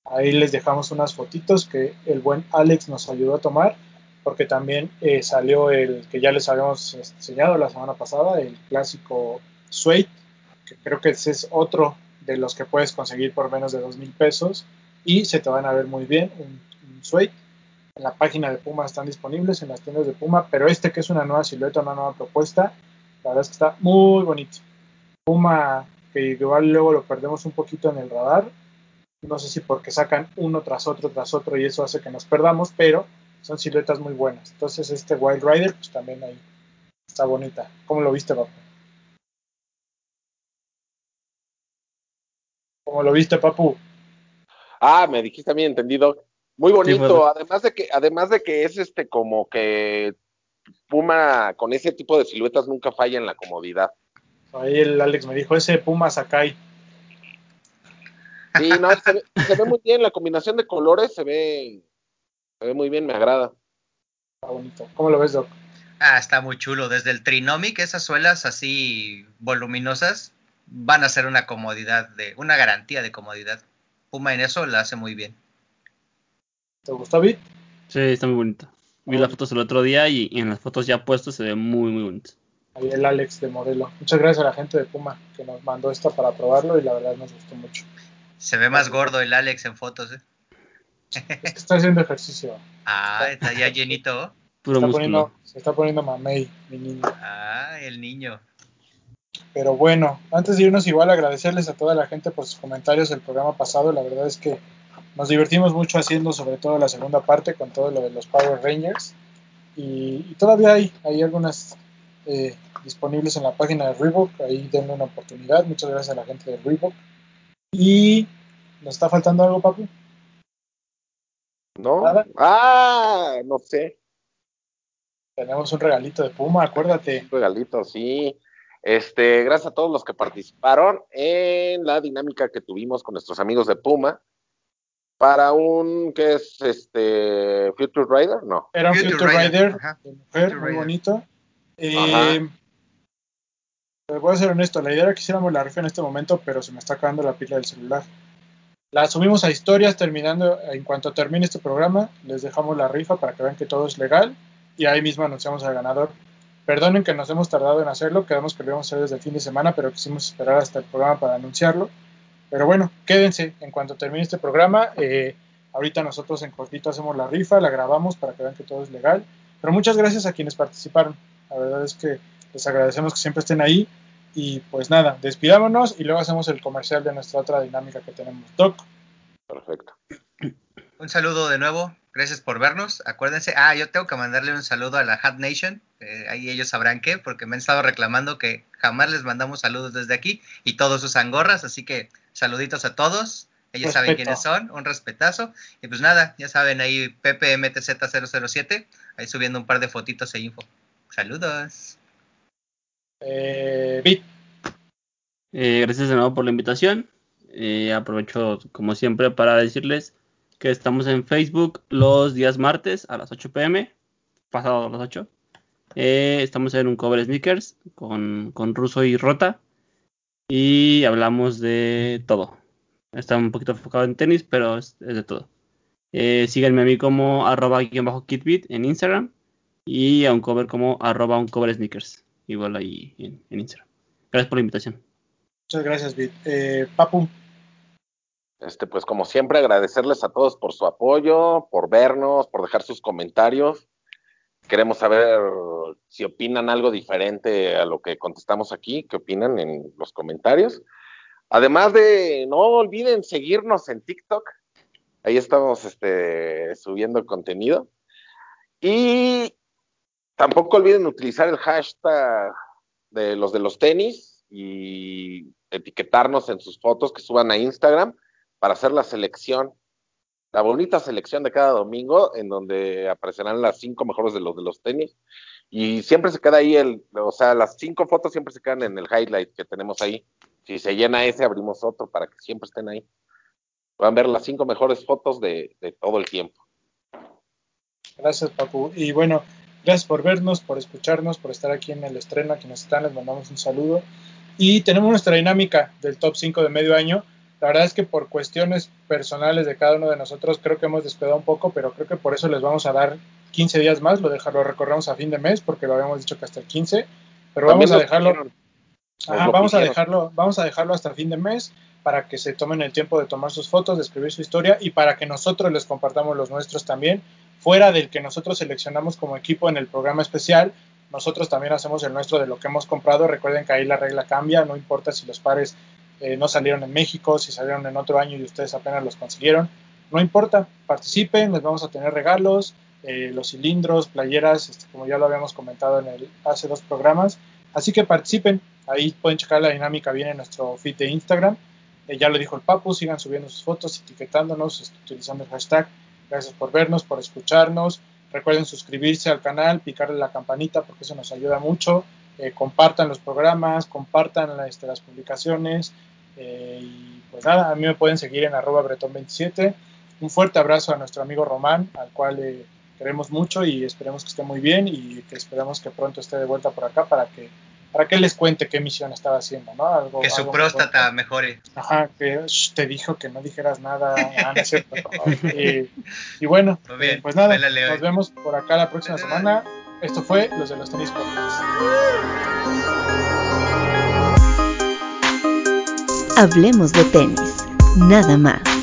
S2: Ahí les dejamos unas fotitos que el buen Alex nos ayudó a tomar, porque también eh, salió el que ya les habíamos enseñado la semana pasada, el clásico Suede, que creo que ese es otro de los que puedes conseguir por menos de dos mil pesos y se te van a ver muy bien, un, un Suede. En la página de Puma están disponibles, en las tiendas de Puma, pero este que es una nueva silueta, una nueva propuesta, la verdad es que está muy bonito. Puma, que igual luego lo perdemos un poquito en el radar. No sé si porque sacan uno tras otro, tras otro, y eso hace que nos perdamos, pero son siluetas muy buenas. Entonces, este Wild Rider, pues también ahí está bonita. ¿Cómo lo viste, papu? ¿Cómo lo viste, papu?
S5: Ah, me dijiste a mí entendido. Muy
S4: Sí,
S5: bonito, además de que, además de que es este como que Puma con ese tipo de siluetas nunca falla en la comodidad.
S2: Ahí el Alex me dijo, ese Puma Sakai.
S5: Sí, no, se ve, se ve muy bien, la combinación de colores se ve, se ve muy bien, me agrada.
S2: Está bonito. ¿Cómo lo ves, Doc?
S3: Ah, está muy chulo. Desde el Trinomic, esas suelas así voluminosas van a ser una comodidad, de una garantía de comodidad. Puma en eso la hace muy bien.
S2: ¿Te gustó, Vic?
S4: sí, está muy bonito. Vi las fotos el otro día y, y en las fotos ya puestas se ve muy, muy bonito.
S2: Ahí el Alex de modelo. Muchas gracias a la gente de Puma que nos mandó esta para probarlo y la verdad nos gustó mucho.
S3: Se ve más gordo el Alex en fotos. ¿eh?
S2: Es que está haciendo ejercicio.
S3: Ah, está ya llenito.
S4: Puro
S2: está
S4: músculo.
S2: poniendo, se está poniendo mamey, mi niño.
S3: Ah, el niño.
S2: Pero bueno, antes de irnos igual agradecerles a toda la gente por sus comentarios del programa pasado. La verdad es que nos divertimos mucho haciendo sobre todo la segunda parte con todo lo de los Power Rangers. Y, y todavía hay, hay algunas eh, disponibles en la página de Reebok. Ahí denle una oportunidad. Muchas gracias a la gente de Reebok. Y nos está faltando algo, papu.
S5: ¿No?
S2: Nada.
S5: Ah, no sé,
S2: Tenemos un regalito de Puma, acuérdate.
S5: un regalito, sí. Este, gracias a todos los que participaron en la dinámica que tuvimos con nuestros amigos de Puma para un que es este Future Rider, no.
S2: Era un
S3: Future
S2: Future,
S3: Rider,
S2: Rider,
S3: ajá.
S2: de mujer,
S3: Future
S2: muy
S3: Rider.
S2: bonito. Eh, voy a ser honesto, la idea era que hiciéramos la rifa en este momento, pero se me está acabando la pila del celular. La subimos a historias terminando, en cuanto termine este programa, les dejamos la rifa para que vean que todo es legal y ahí mismo anunciamos al ganador. Perdonen que nos hemos tardado en hacerlo, quedamos que lo íbamos a hacer desde el fin de semana, pero quisimos esperar hasta el programa para anunciarlo. Pero bueno, quédense, en cuanto termine este programa, eh, ahorita nosotros en cortito hacemos la rifa, la grabamos para que vean que todo es legal. Pero muchas gracias a quienes participaron. La verdad es que les agradecemos que siempre estén ahí. Y pues nada, despidámonos y luego hacemos el comercial de nuestra otra dinámica que tenemos. Doc,
S5: Perfecto.
S3: Un saludo de nuevo. Gracias por vernos. Acuérdense. Ah, yo tengo que mandarle un saludo a la Hat Nation. Eh, ahí ellos sabrán qué, porque me han estado reclamando que jamás les mandamos saludos desde aquí y todos usan gorras. Así que saluditos a todos. Ellos saben quiénes son. Un respetazo. Y pues nada, ya saben ahí PPMTZ007. Ahí subiendo un par de fotitos e info. Saludos.
S2: Eh,
S4: Eh, gracias de nuevo por la invitación. Eh, aprovecho, como siempre, para decirles que estamos en Facebook los días martes a las 8 pm, pasado a las 8. Eh, estamos en un cover sneakers con, con Russo y Rota. Y hablamos de todo. Está un poquito enfocado en tenis, pero es, de todo. Eh, síganme a mí como arroba kitbit en Instagram. Y a un cover como arroba un cover sneakers. Igual ahí en, en Instagram. Gracias por la invitación.
S2: Muchas gracias, Bit. Eh, Papu,
S5: Este, pues como siempre, agradecerles a todos por su apoyo, por vernos, por dejar sus comentarios. Queremos saber si opinan algo diferente a lo que contestamos aquí, qué opinan en los comentarios. Además de, no olviden seguirnos en TikTok. Ahí estamos este, subiendo contenido. Y tampoco olviden utilizar el hashtag de los de los tenis y etiquetarnos en sus fotos que suban a Instagram para hacer la selección, la bonita selección de cada domingo, en donde aparecerán las cinco mejores de los de los tenis. Y siempre se queda ahí el, o sea, las cinco fotos siempre se quedan en el highlight que tenemos ahí. Si se llena ese, abrimos otro para que siempre estén ahí. Van a ver las cinco mejores fotos de, de todo el tiempo.
S2: gracias, Papu. Y bueno, gracias por vernos, por escucharnos, por estar aquí en el estreno. A quienes están, les mandamos un saludo. Y tenemos nuestra dinámica del top 5 de medio año. La verdad es que por cuestiones personales de cada uno de nosotros creo que hemos despegado un poco, pero creo que por eso les vamos a dar 15 días más, lo, deja, lo recorremos a fin de mes porque lo habíamos dicho que hasta el 15, pero
S5: También
S2: vamos a dejarlo, ajá, vamos a dejarlo, vamos a dejarlo hasta fin de mes para que se tomen el tiempo de tomar sus fotos, de escribir su historia y para que nosotros les compartamos los nuestros también, fuera del que nosotros seleccionamos como equipo en el programa especial, nosotros también hacemos el nuestro de lo que hemos comprado, recuerden que ahí la regla cambia, no importa si los pares eh, no salieron en México, si salieron en otro año y ustedes apenas los consiguieron, no importa, participen, les vamos a tener regalos, eh, los cilindros, playeras, este, como ya lo habíamos comentado en el hace dos programas. Así que participen, ahí pueden checar la dinámica bien en nuestro feed de Instagram. Eh, ya lo dijo el Papu, sigan subiendo sus fotos, etiquetándonos, este, utilizando el hashtag. Gracias por vernos, por escucharnos. Recuerden suscribirse al canal, picarle la campanita porque eso nos ayuda mucho. Eh, compartan los programas, compartan este, las publicaciones. Eh, y pues nada, a mí me pueden seguir en arroba bretón27. Un fuerte abrazo a nuestro amigo Román, al cual eh, queremos mucho y esperemos que esté muy bien y que esperemos que pronto esté de vuelta por acá para que para que les cuente qué misión estaba haciendo, ¿no? Algo,
S3: Que su
S2: algo
S3: próstata mejore.
S2: Ajá, que te dijo que no dijeras nada, ah, no es cierto. y, y bueno,
S3: bien,
S2: eh, pues nada,
S3: hoy.
S2: nos vemos por acá la próxima semana. Esto fue Los de los Tenis Podcast.
S1: Hablemos de tenis, nada más.